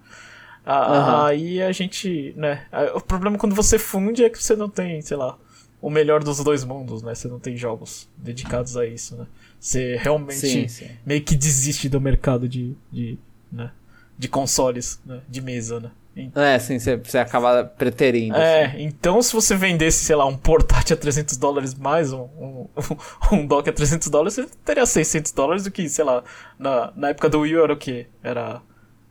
[SPEAKER 1] Uhum. Aí a gente, né? O problema quando você funde é que você não tem, sei lá, o melhor dos dois mundos, né? Você não tem jogos dedicados a isso, né? Você realmente sim, sim. meio que desiste do mercado de, de, né? de consoles, né? de mesa, né?
[SPEAKER 2] Então, é, sim, você, você acaba preterindo.
[SPEAKER 1] É, assim. então se você vendesse, sei lá, um portátil a 300 dólares mais um, um, um dock a 300 dólares, você teria 600 dólares do que, sei lá, na, na época do Wii era o que? Era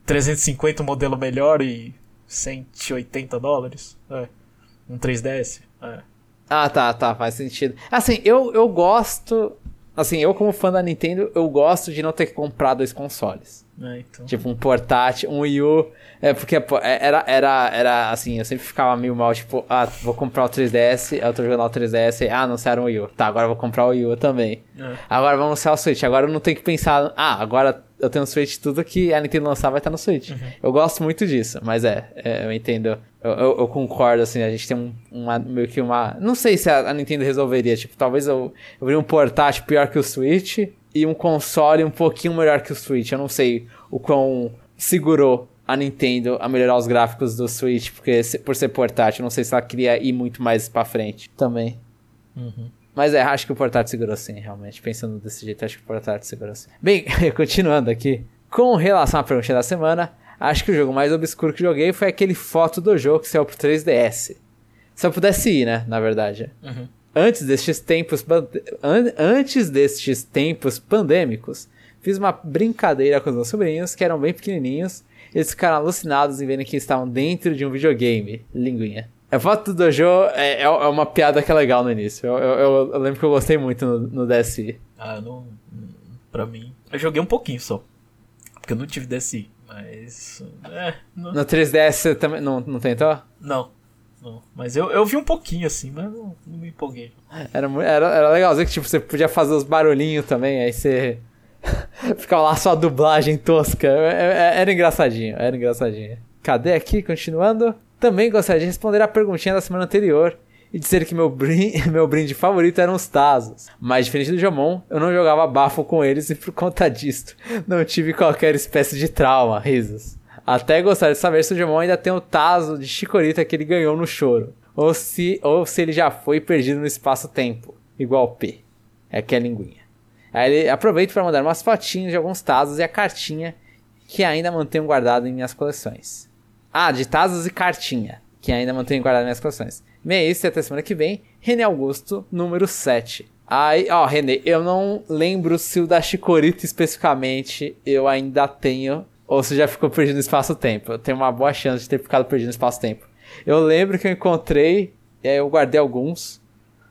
[SPEAKER 1] 350 um modelo melhor e 180 dólares? É. Um 3DS? É.
[SPEAKER 2] Ah, tá, tá, faz sentido. Assim, eu, eu gosto. Assim, eu como fã da Nintendo, eu gosto de não ter que comprar dois consoles.
[SPEAKER 1] É, então.
[SPEAKER 2] Tipo, um portátil, um Wii U. É, porque é, era, era, era assim, eu sempre ficava meio mal, tipo, ah, vou comprar o 3DS, eu tô jogando o 3DS, ah, anunciaram o Wii U. Tá, agora eu vou comprar o Wii U também. É. Agora vamos anunciar o Switch. Agora eu não tenho que pensar, ah, agora eu tenho o Switch, tudo que a Nintendo lançar vai estar no Switch. Uhum. Eu gosto muito disso, mas é, é eu entendo. Eu, eu, eu, concordo, assim, a gente tem um, uma, meio que uma. Não sei se a, a Nintendo resolveria, tipo, talvez eu, eu um portátil pior que o Switch e um console um pouquinho melhor que o Switch. Eu não sei o quão segurou a Nintendo a melhorar os gráficos do Switch, porque por ser portátil, não sei se ela queria ir muito mais pra frente também.
[SPEAKER 1] Uhum.
[SPEAKER 2] Mas é, acho que o portátil segurou sim, realmente. Pensando desse jeito, acho que o portátil segurou sim. Bem, continuando aqui. Com relação à pergunta da semana, acho que o jogo mais obscuro que joguei foi aquele foto do jogo que saiu pro 3DS. Se eu pudesse ir, né, na verdade.
[SPEAKER 1] Uhum.
[SPEAKER 2] Antes destes tempos an antes destes tempos pandêmicos, fiz uma brincadeira com os meus sobrinhos, que eram bem pequenininhos. Eles ficaram alucinados em verem que estavam dentro de um videogame. Linguinha. A foto do Dojo é, é, é, uma piada que é legal no início. Eu, eu, eu lembro que eu gostei muito no, no DSi.
[SPEAKER 1] Ah, não. Pra mim. Eu joguei um pouquinho só. Porque eu não tive DSi. Mas. É,
[SPEAKER 2] não... No 3DS você também não, não tentou?
[SPEAKER 1] Não. Mas eu, eu vi um pouquinho assim, mas não, não me empolguei.
[SPEAKER 2] Era, era, era legalzinho que tipo, você podia fazer os barulhinhos também, aí você. Ficava lá só a dublagem tosca. É, é, era engraçadinho, era engraçadinho. Cadê aqui? Continuando. Também gostaria de responder a perguntinha da semana anterior e dizer que meu, brinde, meu brinde favorito eram os Tazos. Mas diferente do Jamon, eu não jogava bafo com eles e por conta disto não tive qualquer espécie de trauma, risos. Até gostaria de saber se o Jamon ainda tem o Tazo de Chicorita que ele ganhou no choro. Ou se, ou se ele já foi perdido no espaço-tempo, igual P. É que é linguinha. Aí ele aproveita para mandar umas fotinhas de alguns Tazos e a cartinha que ainda mantenho guardado em minhas coleções. Ah, de Tazos e cartinha. que ainda mantenho guardado minhas coleções. É isso e até semana que vem. René Augusto, número 7. Aí, ó, René, eu não lembro se o da Chicorita especificamente eu ainda tenho ou se já ficou perdido no espaço-tempo. Eu tenho uma boa chance de ter ficado perdido no espaço-tempo. Eu lembro que eu encontrei, e aí eu guardei alguns.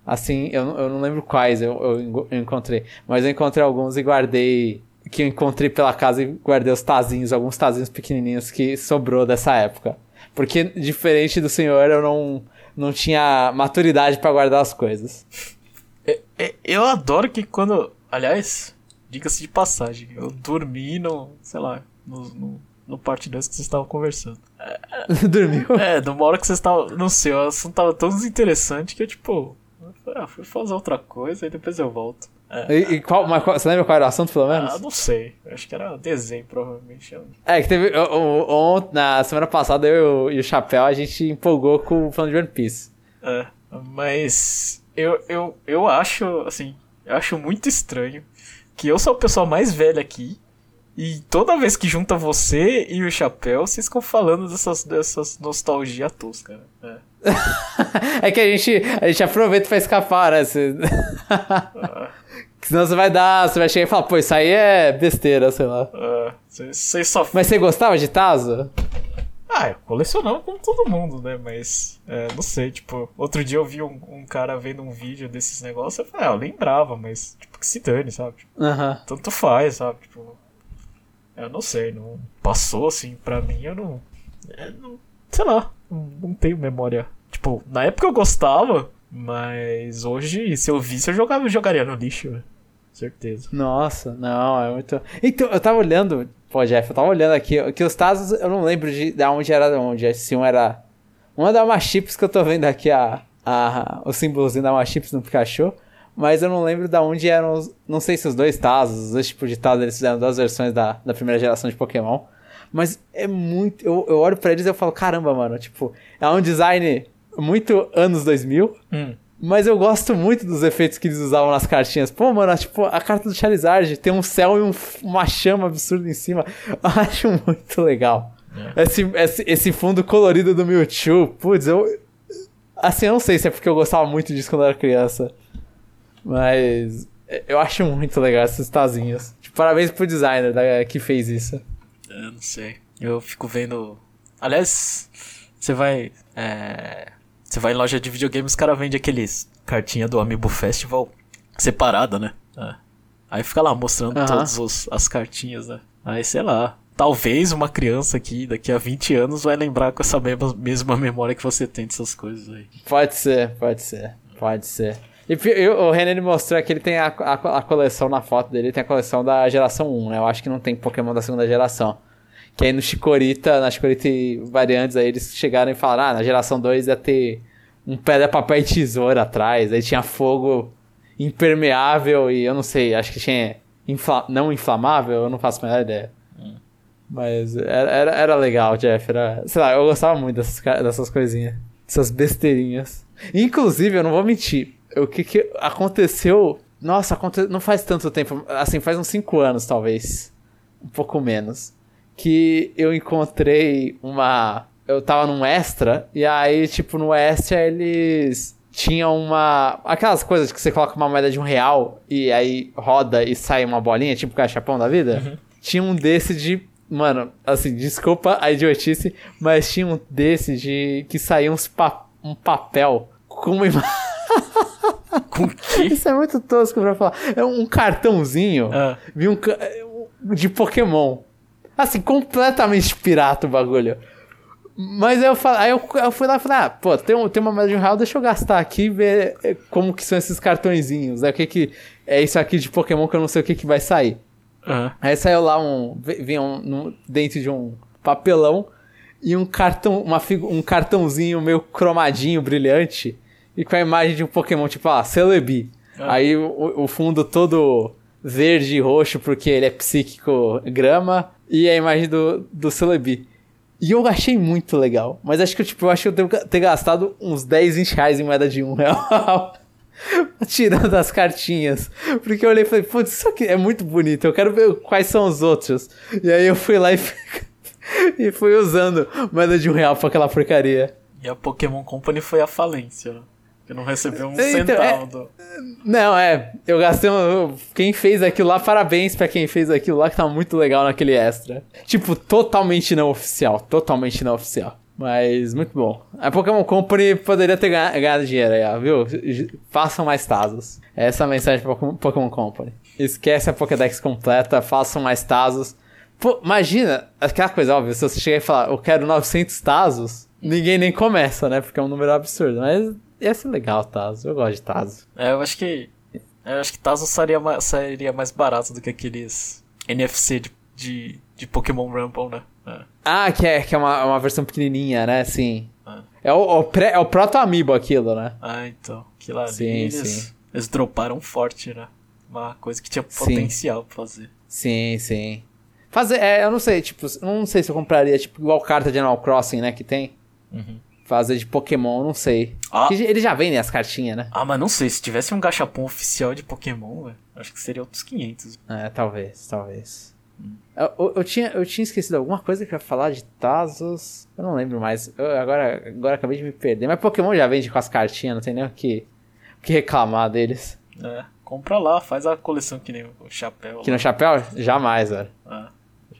[SPEAKER 2] Assim, eu, eu não lembro quais eu, eu, eu encontrei, mas eu encontrei alguns e guardei. Que eu encontrei pela casa e guardei os tazinhos, alguns tazinhos pequenininhos que sobrou dessa época. Porque, diferente do senhor, eu não, não tinha maturidade para guardar as coisas.
[SPEAKER 1] É, é, eu adoro que quando. Aliás, diga-se de passagem, eu dormi no. sei lá, no, no, no parte 2 que vocês estavam conversando.
[SPEAKER 2] Dormiu?
[SPEAKER 1] É, numa hora que vocês estavam. Não sei, o assunto tava tão desinteressante que eu, tipo. Ah, fui fazer outra coisa e depois eu volto.
[SPEAKER 2] É. E, e qual, mas qual, você lembra qual era o assunto, pelo menos?
[SPEAKER 1] Ah, não sei. Acho que era desenho, provavelmente.
[SPEAKER 2] É, que teve. O, o, na semana passada eu e o Chapéu a gente empolgou com o fã de One Piece.
[SPEAKER 1] É, mas. Eu, eu, eu acho, assim. Eu acho muito estranho que eu sou a pessoa mais velha aqui e toda vez que junta você e o chapéu, vocês ficam falando dessas, dessas nostalgia tosca, né?
[SPEAKER 2] É. é que a gente, a gente aproveita pra escapar, né? Você... Ah. Senão você vai dar, você vai chegar e falar, pô, isso aí é besteira, sei lá.
[SPEAKER 1] Ah, só...
[SPEAKER 2] Mas você gostava de Tazo?
[SPEAKER 1] Ah, eu colecionava como todo mundo, né? Mas, é, não sei, tipo, outro dia eu vi um, um, cara vendo um vídeo desses negócios, eu falei, ah, eu lembrava, mas, tipo, que se dane, sabe? Tipo, uh -huh. Tanto faz, sabe? Tipo, eu não sei, não passou assim pra mim, eu não. É, não sei lá, não, não tenho memória. Tipo, na época eu gostava, mas hoje, se eu visse, eu jogava, eu jogaria no lixo, véio. certeza.
[SPEAKER 2] Nossa, não, é muito. Então, eu tava olhando, pô, Jeff, eu tava olhando aqui, que os Tazos eu não lembro de, de onde era de onde, se um era. Uma da Machips que eu tô vendo aqui, a, a, o símbolozinho da Machips no Pikachu mas eu não lembro da onde eram os, Não sei se os dois Tazos, os dois tipos de Tazos, eles fizeram duas versões da, da primeira geração de Pokémon. Mas é muito. Eu, eu olho pra eles e eu falo, caramba, mano, tipo, é um design muito anos 2000. Hum. Mas eu gosto muito dos efeitos que eles usavam nas cartinhas. Pô, mano, tipo, a carta do Charizard tem um céu e um, uma chama absurda em cima. Eu acho muito legal. É. Esse, esse, esse fundo colorido do Mewtwo, putz, eu. Assim, eu não sei se é porque eu gostava muito disso quando eu era criança. Mas eu acho muito legal essas tazinhas. Tipo, parabéns pro designer da, que fez isso.
[SPEAKER 1] Eu não sei. Eu fico vendo. Aliás, você vai. É... Você vai em loja de videogame, os caras vendem aqueles cartinha do Amiibo Festival separada, né? É. Aí fica lá mostrando uhum. todas as cartinhas, né? Aí sei lá. Talvez uma criança aqui, daqui a 20 anos, vai lembrar com essa mesma, mesma memória que você tem dessas coisas aí.
[SPEAKER 2] Pode ser, pode ser, pode ser. E eu, o René mostrou que ele tem a, a, a, coleção na foto dele, tem a coleção da geração 1, né? Eu acho que não tem Pokémon da segunda geração. Que aí no Chikorita, na Chikorita variantes, aí eles chegaram e falaram, ah, na geração 2 ia ter um pedra, papel e tesoura atrás, aí tinha fogo impermeável e eu não sei, acho que tinha infla não inflamável, eu não faço a menor ideia. Hum. Mas era, era, era, legal, Jeff, era, sei lá, eu gostava muito dessas, dessas coisinhas, dessas besteirinhas. Inclusive, eu não vou mentir, o que, que aconteceu. Nossa, aconte... não faz tanto tempo. Assim, faz uns 5 anos, talvez. Um pouco menos. Que eu encontrei uma. Eu tava num extra, e aí, tipo, no extra eles tinham uma. Aquelas coisas que você coloca uma moeda de um real e aí roda e sai uma bolinha, tipo cachapão da vida. Uhum. Tinha um desse de. Mano, assim, desculpa a idiotice, mas tinha um desse de. que saía uns pa... um papel com uma imagem.
[SPEAKER 1] Com que?
[SPEAKER 2] Isso é muito tosco pra falar. É um cartãozinho ah. um, de Pokémon. Assim, completamente pirata o bagulho. Mas aí eu, falei, aí eu, eu fui lá e falei, ah, pô, tem, um, tem uma moeda de um real, deixa eu gastar aqui e ver eh, como que são esses cartõezinhos. Né? O que que é isso aqui de Pokémon que eu não sei o que que vai sair. Uhum. Aí saiu lá um, vinha um, dentro de um papelão e um cartão, uma, um cartãozinho meio cromadinho, brilhante e com a imagem de um Pokémon, tipo, ah, Celebi. Ah. Aí o, o, fundo todo verde e roxo, porque ele é psíquico grama, e a imagem do, do Celebi. E eu achei muito legal. Mas acho que tipo, eu acho que eu devo ter gastado uns 10, 20 reais em moeda de um real. Tirando as cartinhas. Porque eu olhei e falei, putz, isso aqui é muito bonito. Eu quero ver quais são os outros. E aí eu fui lá e, e fui usando moeda de um real pra aquela porcaria.
[SPEAKER 1] E a Pokémon Company foi a falência. Que não recebeu um então, centavo.
[SPEAKER 2] É... Não, é. Eu gastei um... Quem fez aquilo lá, parabéns para quem fez aquilo lá, que tá muito legal naquele extra. Tipo, totalmente não oficial. Totalmente não oficial. Mas muito bom. A Pokémon Company poderia ter ganhado dinheiro aí, viu? Façam mais Tazos. Essa é a mensagem pra Pokémon Company. Esquece a Pokédex completa, façam mais Tazos. Pô, imagina, aquela coisa óbvia, se você chegar e falar, eu quero 900 Tazos, ninguém nem começa, né? Porque é um número absurdo. Mas ia ser legal Tazo, eu gosto de Tazo.
[SPEAKER 1] É, eu acho que. Eu acho que Tazo sairia mais, mais barato do que aqueles NFC de, de, de Pokémon Rumble, né? É.
[SPEAKER 2] Ah, que é, que é uma, uma versão pequenininha, né? Sim. É, é o, o, pré, é o proto-amiibo aquilo, né?
[SPEAKER 1] Ah, então. Aquilo ali, sim, eles, sim. eles droparam forte, né? Uma coisa que tinha potencial sim. pra fazer.
[SPEAKER 2] Sim, sim. Fazer, é, eu não sei, tipo, não sei se eu compraria, tipo, igual carta de Animal Crossing, né, que tem. Uhum. Fazer de Pokémon, não sei. Ah. Ele já vem, né, as cartinhas, né?
[SPEAKER 1] Ah, mas não sei, se tivesse um gachapon oficial de Pokémon, véio, acho que seria outros 500.
[SPEAKER 2] É, talvez, talvez. Hum. Eu, eu, tinha, eu tinha esquecido alguma coisa que eu ia falar de Tazos. Eu não lembro mais. Eu, agora, agora acabei de me perder. Mas Pokémon já vende com as cartinhas, não tem nem o que, o que reclamar deles.
[SPEAKER 1] É, compra lá, faz a coleção que nem o chapéu.
[SPEAKER 2] Que no chapéu? Jamais, velho. É.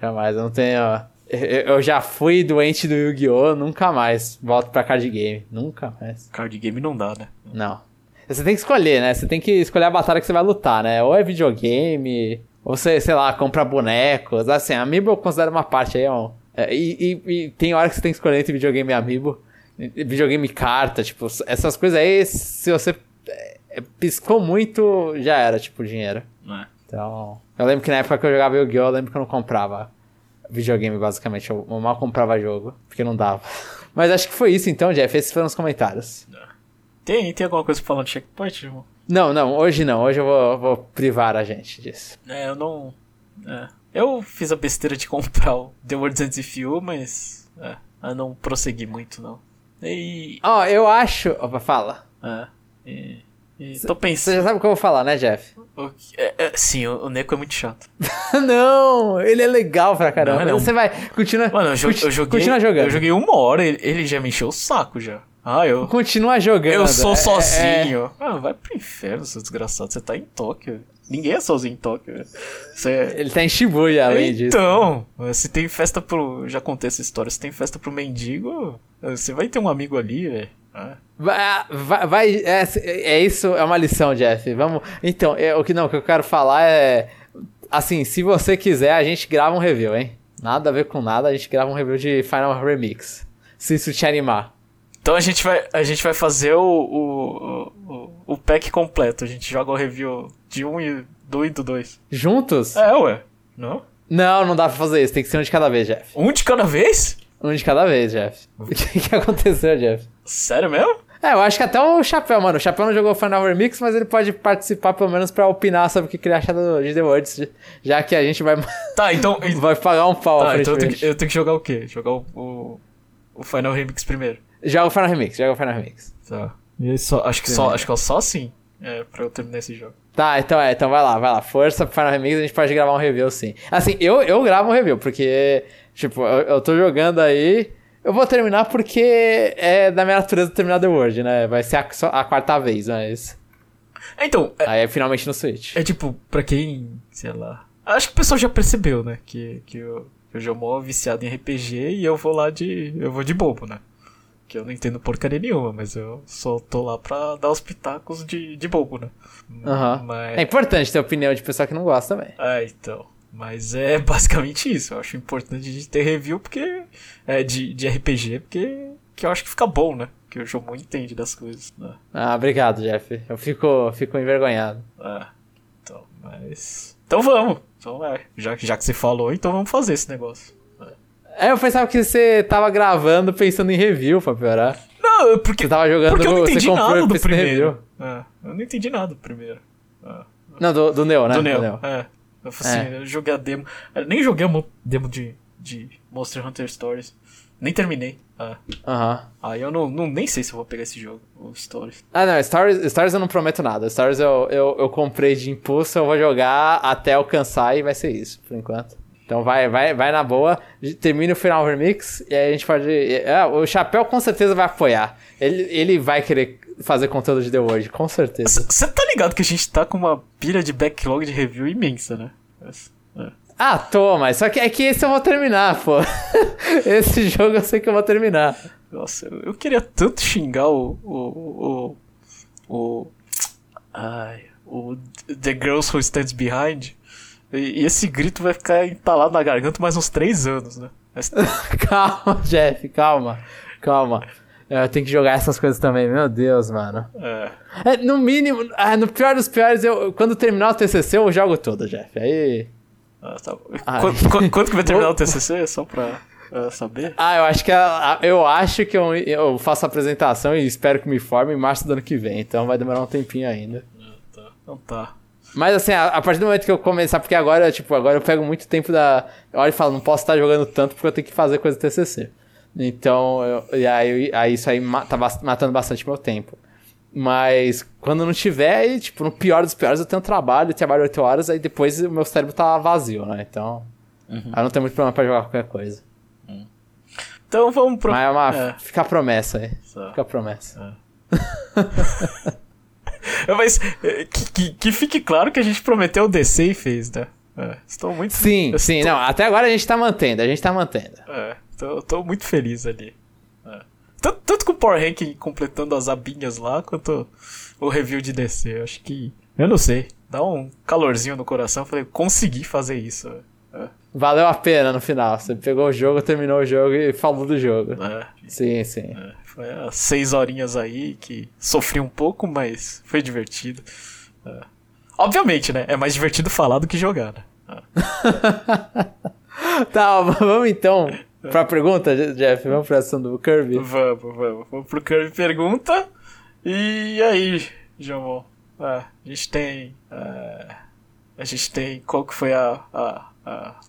[SPEAKER 2] Jamais, eu não tenho. Eu já fui doente do Yu-Gi-Oh! Nunca mais volto pra card game. Nunca mais.
[SPEAKER 1] Card game não dá, né?
[SPEAKER 2] Não. Você tem que escolher, né? Você tem que escolher a batalha que você vai lutar, né? Ou é videogame, ou você, sei lá, compra bonecos. Assim, Amiibo eu considero uma parte aí, ó. É, e, e, e, tem hora que você tem que escolher entre videogame e Amiibo. Videogame e carta, tipo, essas coisas aí, se você é, piscou muito, já era, tipo, dinheiro. É. Então. Eu lembro que na época que eu jogava Yu-Gi-Oh! eu lembro que eu não comprava videogame, basicamente. Eu, mal comprava jogo, porque não dava. Mas acho que foi isso então, Jeff. Esses foram os comentários.
[SPEAKER 1] Tem, tem alguma coisa falando de checkpoint, irmão?
[SPEAKER 2] Não, não, hoje não. Hoje eu vou, vou privar a gente disso.
[SPEAKER 1] É, eu não. É. Eu fiz a besteira de comprar o The World Ends With You, mas. É, eu não prossegui muito, não. E.
[SPEAKER 2] Ó, oh, eu acho. Opa, fala.
[SPEAKER 1] É. E. E tô pensando.
[SPEAKER 2] Você já sabe o que eu vou falar, né, Jeff?
[SPEAKER 1] O, é, é, sim, o, o Neko é muito chato.
[SPEAKER 2] não, ele é legal pra caramba. Não, é Você vai, continua.
[SPEAKER 1] Mano, eu, eu joguei. Continua jogando. Eu joguei uma hora, ele, ele já me encheu o saco já. Ah, eu.
[SPEAKER 2] Continua jogando.
[SPEAKER 1] Eu sou é, sozinho. É... Ah, vai pro inferno, seu desgraçado. Você tá em Tóquio. Ninguém é sozinho em Tóquio. Você...
[SPEAKER 2] Ele tá em Shibuya, além
[SPEAKER 1] então,
[SPEAKER 2] disso.
[SPEAKER 1] Então, se tem festa pro. Já contei essa história. Se tem festa pro mendigo, você vai ter um amigo ali, velho.
[SPEAKER 2] Vai, vai, vai é, é, isso, é uma lição, Jeff. Vamos. Então, é, o que não, o que eu quero falar é. Assim, se você quiser, a gente grava um review, hein? Nada a ver com nada, a gente grava um review de Final Remix. Se isso te animar.
[SPEAKER 1] Então a gente vai, a gente vai fazer o, o, o, o pack completo. A gente joga o review de um e do e do dois.
[SPEAKER 2] Juntos?
[SPEAKER 1] É, ué. Não?
[SPEAKER 2] Não, não dá pra fazer isso. Tem que ser um de cada vez, Jeff.
[SPEAKER 1] Um de cada vez?
[SPEAKER 2] Um de cada vez, Jeff. O que, que aconteceu, Jeff?
[SPEAKER 1] Sério mesmo?
[SPEAKER 2] É, eu acho que até o Chapéu, mano. O Chapéu não jogou Final Remix, mas ele pode participar pelo menos pra opinar sobre o que ele acha do, de The Words, já que a gente vai.
[SPEAKER 1] Tá, então.
[SPEAKER 2] vai pagar um pau
[SPEAKER 1] tá, então eu tenho, que, eu tenho, que, jogar o quê? Jogar o, o, o, Final Remix primeiro.
[SPEAKER 2] Joga o Final Remix, joga o Final Remix.
[SPEAKER 1] Tá. E só, acho, que só, acho que é só assim é, pra eu terminar esse jogo.
[SPEAKER 2] Tá, então é, então vai lá, vai lá. Força pro Final Remix, a gente pode gravar um review sim. Assim, eu, eu gravo um review, porque, tipo, eu, eu tô jogando aí. Eu vou terminar porque é da minha natureza terminar The World, né? Vai ser a, a quarta vez, mas.
[SPEAKER 1] Então.
[SPEAKER 2] É, Aí é finalmente no Switch.
[SPEAKER 1] É tipo, pra quem. Sei lá. Acho que o pessoal já percebeu, né? Que, que eu, eu já mó viciado em RPG e eu vou lá de. Eu vou de bobo, né? Que eu não entendo porcaria nenhuma, mas eu só tô lá pra dar os pitacos de, de bobo, né?
[SPEAKER 2] Uhum. Mas... É importante ter opinião de pessoa que não gosta também.
[SPEAKER 1] É, então. Mas é basicamente isso. Eu acho importante de ter review porque. É, de, de RPG, porque que eu acho que fica bom, né? Que o Jomon entende das coisas. Né?
[SPEAKER 2] Ah, obrigado, Jeff. Eu fico, fico envergonhado.
[SPEAKER 1] É. Então, mas. Então vamos. Então é. Já, já que você falou, então vamos fazer esse negócio.
[SPEAKER 2] É, eu pensava que você tava gravando pensando em review pra piorar.
[SPEAKER 1] Não, porque.
[SPEAKER 2] Você tava jogando
[SPEAKER 1] porque eu não entendi nada do primeiro. É, eu não entendi nada do primeiro. É.
[SPEAKER 2] Não, do, do Neo, né?
[SPEAKER 1] Do Neo, do Neo. é. Eu, assim, é. eu joguei a demo. Eu nem joguei a demo de, de Monster Hunter Stories. Nem terminei.
[SPEAKER 2] Ah. Aham.
[SPEAKER 1] Aí eu não, não, nem sei se eu vou pegar esse jogo, o Stories.
[SPEAKER 2] Ah, não, Stories, Stories eu não prometo nada. Stories eu, eu, eu comprei de impulso, eu vou jogar até alcançar e vai ser isso, por enquanto. Então vai, vai, vai na boa, termina o final remix e aí a gente pode. É, o Chapéu com certeza vai apoiar. Ele, ele vai querer fazer conteúdo de The World, com certeza.
[SPEAKER 1] Você tá ligado que a gente tá com uma pilha de backlog de review imensa, né?
[SPEAKER 2] É. Ah, tô, mas só que é que esse eu vou terminar, pô. esse jogo eu sei que eu vou terminar.
[SPEAKER 1] Nossa, eu, eu queria tanto xingar o. o. o. o. Ai, o The Girls Who Stands Behind. E, e esse grito vai ficar entalado na garganta mais uns três anos, né?
[SPEAKER 2] Mas... calma, Jeff, calma. Calma. É, eu tenho que jogar essas coisas também, meu Deus, mano. É. é no mínimo, ah, no pior dos piores, eu, quando terminar o TCC, eu jogo todo, Jeff. Aí.
[SPEAKER 1] Ah, tá. quando, quando, que vai terminar o TCC? Só pra uh, saber?
[SPEAKER 2] Ah, eu acho que a, a, eu acho que eu, eu faço a apresentação e espero que me forme em março do ano que vem. Então vai demorar um tempinho ainda.
[SPEAKER 1] Ah, tá. Então tá.
[SPEAKER 2] Mas assim, a, a, partir do momento que eu começar, porque agora, tipo, agora eu pego muito tempo da. Eu olho e falo, não posso estar jogando tanto porque eu tenho que fazer coisa do TCC. Então, eu, e aí, aí isso aí tá matando bastante meu tempo. Mas quando não tiver, tipo, no pior dos piores, eu tenho trabalho, trabalho 8 horas, aí depois o meu cérebro tá vazio, né? Então, uhum. aí não tem muito problema pra jogar qualquer coisa.
[SPEAKER 1] Uhum. Então vamos
[SPEAKER 2] pro. Mas é uma. É. Fica a promessa aí. Só. Fica a promessa.
[SPEAKER 1] É. Mas que, que, que, fique claro que a gente prometeu o DC e fez, né? É, estou muito.
[SPEAKER 2] Sim, sim, não. Até agora a gente tá mantendo, a gente tá mantendo.
[SPEAKER 1] É, tô, tô muito feliz ali. É. Tanto, tanto com o Power Rank completando as abinhas lá, quanto o review de DC. Eu acho que. Eu não sei. Dá um calorzinho no coração. Eu falei, consegui fazer isso. É.
[SPEAKER 2] Valeu a pena no final. Você pegou o jogo, terminou o jogo e falou do jogo. É. Sim, sim.
[SPEAKER 1] É. Foi as seis horinhas aí que sofri um pouco, mas foi divertido. É. Obviamente, né? É mais divertido falar do que jogar, né?
[SPEAKER 2] É. tá, vamos então pra pergunta, Jeff. Vamos pra ação do Kirby?
[SPEAKER 1] Vamos, vamos. Vamos pro Kirby Pergunta. E aí, João? É, a gente tem. É, a gente tem. Qual que foi a, a, a,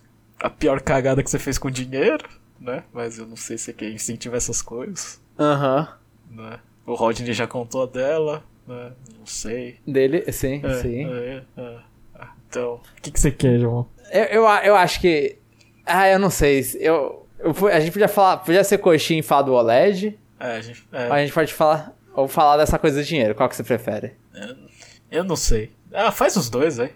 [SPEAKER 1] a, pior cagada que você fez com dinheiro, né? Mas eu não sei se é quem incentiva essas coisas.
[SPEAKER 2] Aham.
[SPEAKER 1] Né? O Rodney já contou a dela, né? Não sei.
[SPEAKER 2] Dele, sim, é, sim.
[SPEAKER 1] É, é. Então, o que, que você quer, João?
[SPEAKER 2] Eu, eu, eu acho que. Ah, eu não sei. Eu, a gente podia falar. Podia ser coxinha e falar do OLED.
[SPEAKER 1] É, a gente. É.
[SPEAKER 2] A gente pode falar. Ou falar dessa coisa do dinheiro. Qual que você prefere?
[SPEAKER 1] Eu, eu não sei. Ah, faz os dois, aí.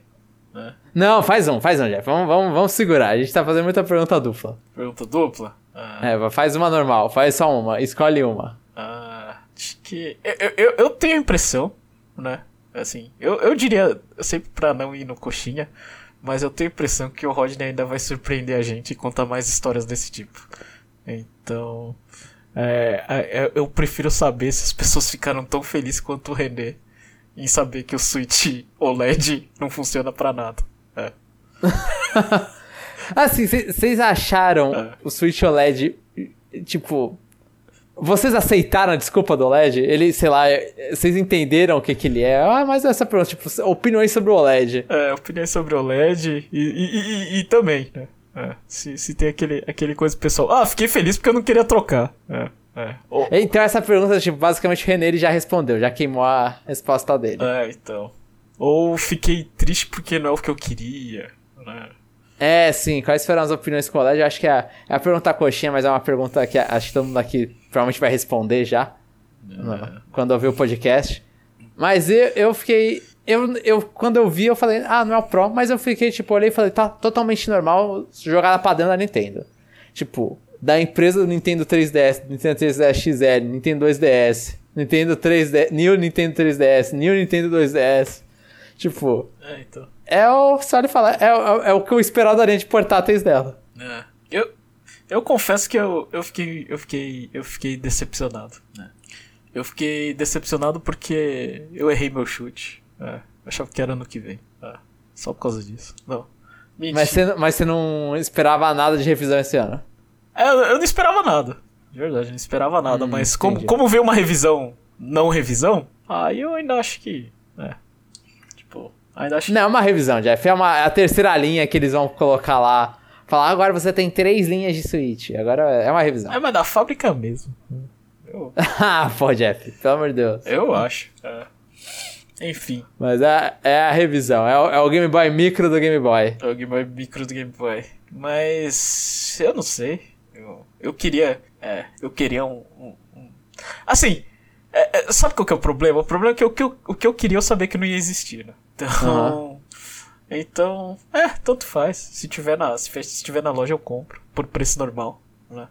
[SPEAKER 1] É.
[SPEAKER 2] Não, faz um, faz um, Jeff. Vamos, vamos, vamos segurar. A gente tá fazendo muita pergunta dupla.
[SPEAKER 1] Pergunta dupla?
[SPEAKER 2] Ah. É, faz uma normal, faz só uma, escolhe uma.
[SPEAKER 1] Ah, acho que. Eu, eu, eu tenho a impressão, né? Assim, eu, eu diria, sempre pra não ir no coxinha, mas eu tenho a impressão que o Rodney ainda vai surpreender a gente e contar mais histórias desse tipo. Então, é, é, eu prefiro saber se as pessoas ficaram tão felizes quanto o René em saber que o Switch OLED não funciona para nada. É.
[SPEAKER 2] assim, vocês acharam é. o Switch OLED, tipo, vocês aceitaram a desculpa do OLED? Ele, sei lá, vocês entenderam o que, que ele é? Ah, mas essa pergunta, tipo, opiniões sobre o OLED.
[SPEAKER 1] É, opiniões sobre o OLED e, e, e, e também, né? É, se, se tem aquele, aquele coisa pessoal. Ah, fiquei feliz porque eu não queria trocar. É, é.
[SPEAKER 2] Oh. Então essa pergunta, tipo, basicamente o René ele já respondeu, já queimou a resposta dele.
[SPEAKER 1] É, então. Ou fiquei triste porque não é o que eu queria, né?
[SPEAKER 2] É, sim. Quais foram as opiniões com o OLED? Eu acho que é, é a pergunta coxinha, mas é uma pergunta que acho que todo mundo aqui provavelmente vai responder já. É. Quando ouvir o podcast. Mas eu, eu fiquei. Eu, eu, quando eu vi, eu falei, ah, não é o Pro, mas eu fiquei, tipo, olhei e falei, tá totalmente normal jogada padrão da Nintendo. Tipo, da empresa do Nintendo 3DS, Nintendo 3DS XL, Nintendo 2DS, Nintendo 3DS, New Nintendo 3DS, New Nintendo 2DS. Tipo.
[SPEAKER 1] É, então.
[SPEAKER 2] É o. Só de falar, é, é, é o que eu esperava da linha de portáteis dela.
[SPEAKER 1] É. Eu, eu confesso que eu, eu, fiquei, eu, fiquei, eu fiquei decepcionado. Né? Eu fiquei decepcionado porque eu errei meu chute. É, eu achava que era ano que vem. É, só por causa disso. Não.
[SPEAKER 2] Mas você, mas você não esperava nada de revisão esse ano?
[SPEAKER 1] É, eu não esperava nada. De verdade, eu não esperava nada. Hum, mas como, como veio uma revisão não revisão, aí eu ainda acho que. É, tipo, ainda acho
[SPEAKER 2] Não, é uma revisão, Jeff. É, uma, é a terceira linha que eles vão colocar lá Falar, agora você tem três linhas de Switch. Agora é uma revisão.
[SPEAKER 1] É, mas da fábrica mesmo.
[SPEAKER 2] Eu... ah, pô, Jeff, pelo amor de Deus.
[SPEAKER 1] Eu acho. É. Enfim.
[SPEAKER 2] Mas é, é a revisão, é o, é o Game Boy Micro do Game Boy.
[SPEAKER 1] É o Game Boy Micro do Game Boy. Mas eu não sei. Eu, eu queria. É, eu queria um. um, um... Assim, é, é, sabe qual que é o problema? O problema é que o que eu, o que eu queria eu sabia que não ia existir, né? Então. Uhum. Então, é, tanto faz. Se tiver na, se tiver na loja eu compro por preço normal, né?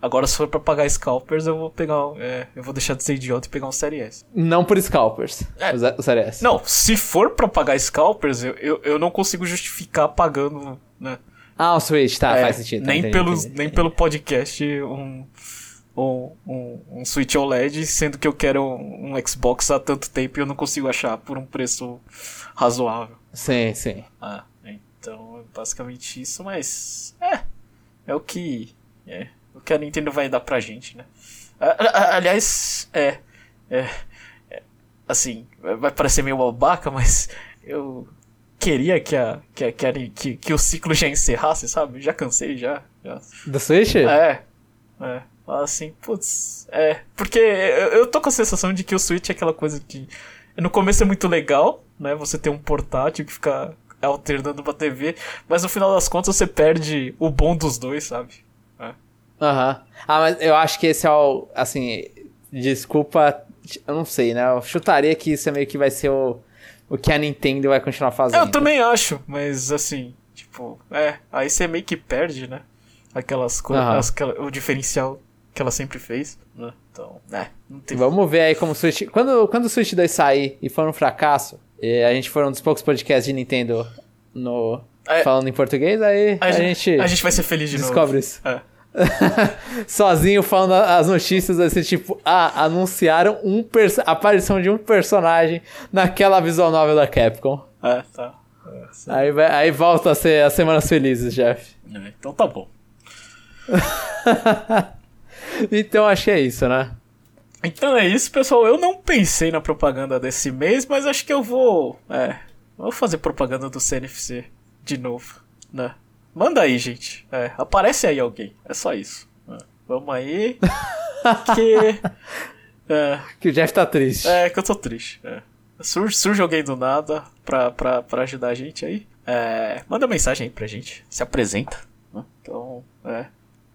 [SPEAKER 1] Agora, se for pra pagar scalpers, eu vou pegar. É, eu vou deixar de ser idiota e pegar um Série S.
[SPEAKER 2] Não por scalpers. É, o Série S.
[SPEAKER 1] Não, se for pra pagar scalpers, eu, eu, eu não consigo justificar pagando, né?
[SPEAKER 2] Ah, o Switch, tá, é, faz sentido.
[SPEAKER 1] Tá, nem, entendi, pelo, entendi. nem pelo podcast um, um, um, um Switch OLED, sendo que eu quero um, um, Xbox há tanto tempo e eu não consigo achar por um preço razoável.
[SPEAKER 2] Sim, sim.
[SPEAKER 1] Ah, então é basicamente isso, mas. É. É o que. É, o que a Nintendo vai dar pra gente, né? Aliás, é, é, é, assim, vai parecer meio babaca, mas eu queria que, a, que, a, que, a, que, que o ciclo já encerrasse, sabe? Já cansei, já. já.
[SPEAKER 2] Do Switch?
[SPEAKER 1] É, é. Assim, putz, é. Porque eu, eu tô com a sensação de que o Switch é aquela coisa que no começo é muito legal, né? Você tem um portátil que fica alternando pra TV, mas no final das contas você perde o bom dos dois, sabe?
[SPEAKER 2] Aham. Uhum. Ah, mas eu acho que esse é o. Assim, desculpa, eu não sei, né? Eu chutaria que isso é meio que vai ser o, o que a Nintendo vai continuar fazendo.
[SPEAKER 1] Eu também acho, mas assim, tipo, é. Aí você meio que perde, né? Aquelas coisas. Uhum. O diferencial que ela sempre fez, né? Então, é. Não tem...
[SPEAKER 2] Vamos ver aí como o Switch. Quando, quando o Switch 2 sair e for um fracasso, e a gente for um dos poucos podcasts de Nintendo no. É, falando em português, aí a, a gente.
[SPEAKER 1] A gente vai ser feliz de
[SPEAKER 2] descobre
[SPEAKER 1] novo.
[SPEAKER 2] isso. É. sozinho falando as notícias assim, tipo, ah, anunciaram um a aparição de um personagem naquela visual novel da Capcom.
[SPEAKER 1] É, tá. É,
[SPEAKER 2] aí, aí volta a ser as semanas felizes, Jeff.
[SPEAKER 1] É, então tá bom.
[SPEAKER 2] então acho que é isso, né?
[SPEAKER 1] Então é isso, pessoal. Eu não pensei na propaganda desse mês, mas acho que eu vou. É. Vou fazer propaganda do CNFC de novo, né? Manda aí, gente. É, aparece aí alguém. É só isso. É, vamos aí. que.
[SPEAKER 2] É, que o Jeff tá triste.
[SPEAKER 1] É, que eu tô triste. É. Surge, surge alguém do nada pra, pra, pra ajudar a gente aí. É, manda mensagem aí pra gente. Se apresenta. Né? Então, é,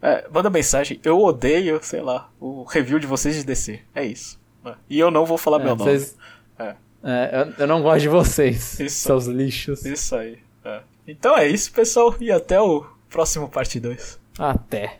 [SPEAKER 1] é. Manda mensagem. Eu odeio, sei lá, o review de vocês de DC. É isso. Né? E eu não vou falar é, meu nome. Vocês...
[SPEAKER 2] É. eu, eu, não gosto de vocês. Isso. Seus lixos.
[SPEAKER 1] Isso aí. É. Então é isso, pessoal, e até o próximo parte 2.
[SPEAKER 2] Até.